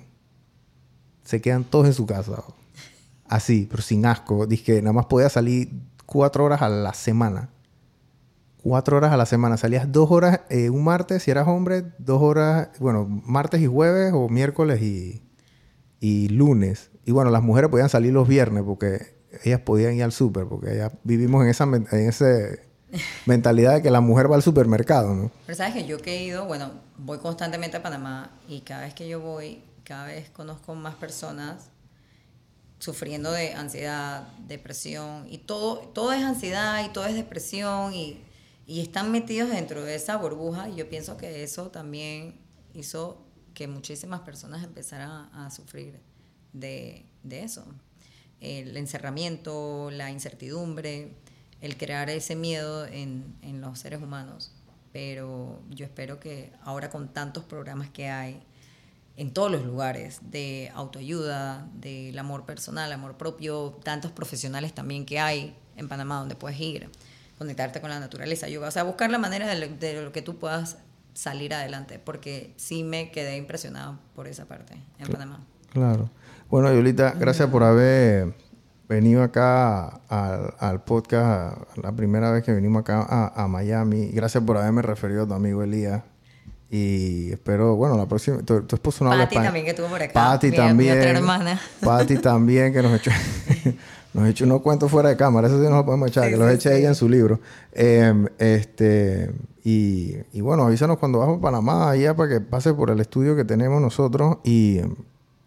se quedan todos en su casa. Así, pero sin asco. Dije que nada más podía salir cuatro horas a la semana. Cuatro horas a la semana. Salías dos horas eh, un martes si eras hombre, dos horas, bueno, martes y jueves o miércoles y, y lunes. Y bueno, las mujeres podían salir los viernes porque ellas podían ir al súper, porque ya vivimos en esa, en ese mentalidad de que la mujer va al supermercado, ¿no? Pero sabes que yo que he ido, bueno, voy constantemente a Panamá y cada vez que yo voy cada vez conozco más personas sufriendo de ansiedad, depresión, y todo, todo es ansiedad y todo es depresión, y, están metidos dentro de esa burbuja, y yo pienso que eso también hizo que muchísimas personas empezaran a, sufrir de, eso. El encerramiento, la incertidumbre, el crear ese miedo en, en los seres humanos. Pero yo espero que ahora con tantos programas que hay, en todos los lugares, de autoayuda, del amor personal, amor propio, tantos profesionales también que hay en Panamá donde puedes ir, conectarte con la naturaleza, yoga, o sea, buscar la manera de lo, que tú puedas salir adelante, porque sí me quedé impresionada por esa parte en Panamá. Claro. Bueno, Yolita, gracias por haber venido acá al, podcast, la primera vez que venimos acá a, a Miami. Gracias por haberme referido a tu amigo Elías. Y espero, bueno, la próxima. Tu, esposo no habla Pati también, que estuvo por acá. Pati también. Mi otra hermana. Pati también, que nos echó, nos echó unos cuentos fuera de cámara. Eso sí no lo podemos echar, que los eche ella en su libro. Em, este, y, y, bueno, avísanos cuando vamos a Panamá, allá para que pase por el estudio que tenemos nosotros y,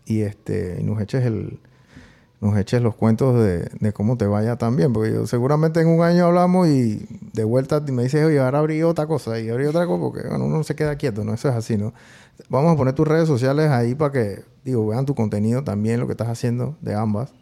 y, este, y nos eches el nos eches los cuentos de, cómo te vaya también, porque yo seguramente en un año hablamos y de vuelta me dices, oye, ahora abrí otra cosa y abrí otra cosa, porque bueno, uno no se queda quieto, ¿no? Eso es así, ¿no? Vamos a poner tus redes sociales ahí para que, digo, vean tu contenido también, lo que estás haciendo de ambas.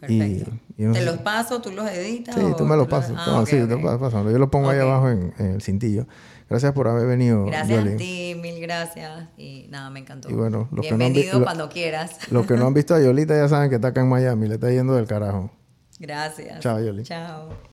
Perfecto. Y, ¿Te los paso? ¿Tú los editas? Sí, tú me los pasas. Ah, sí. Yo los pongo ahí abajo en el cintillo. Gracias por haber venido. Gracias a ti, mil gracias. Y nada, me encantó. Y bueno, los Bienvenido que no cuando quieras. Los que no han visto a Yolita ya saben que está acá en Miami, le está yendo del carajo. Gracias. Chao, Yoli. Chao.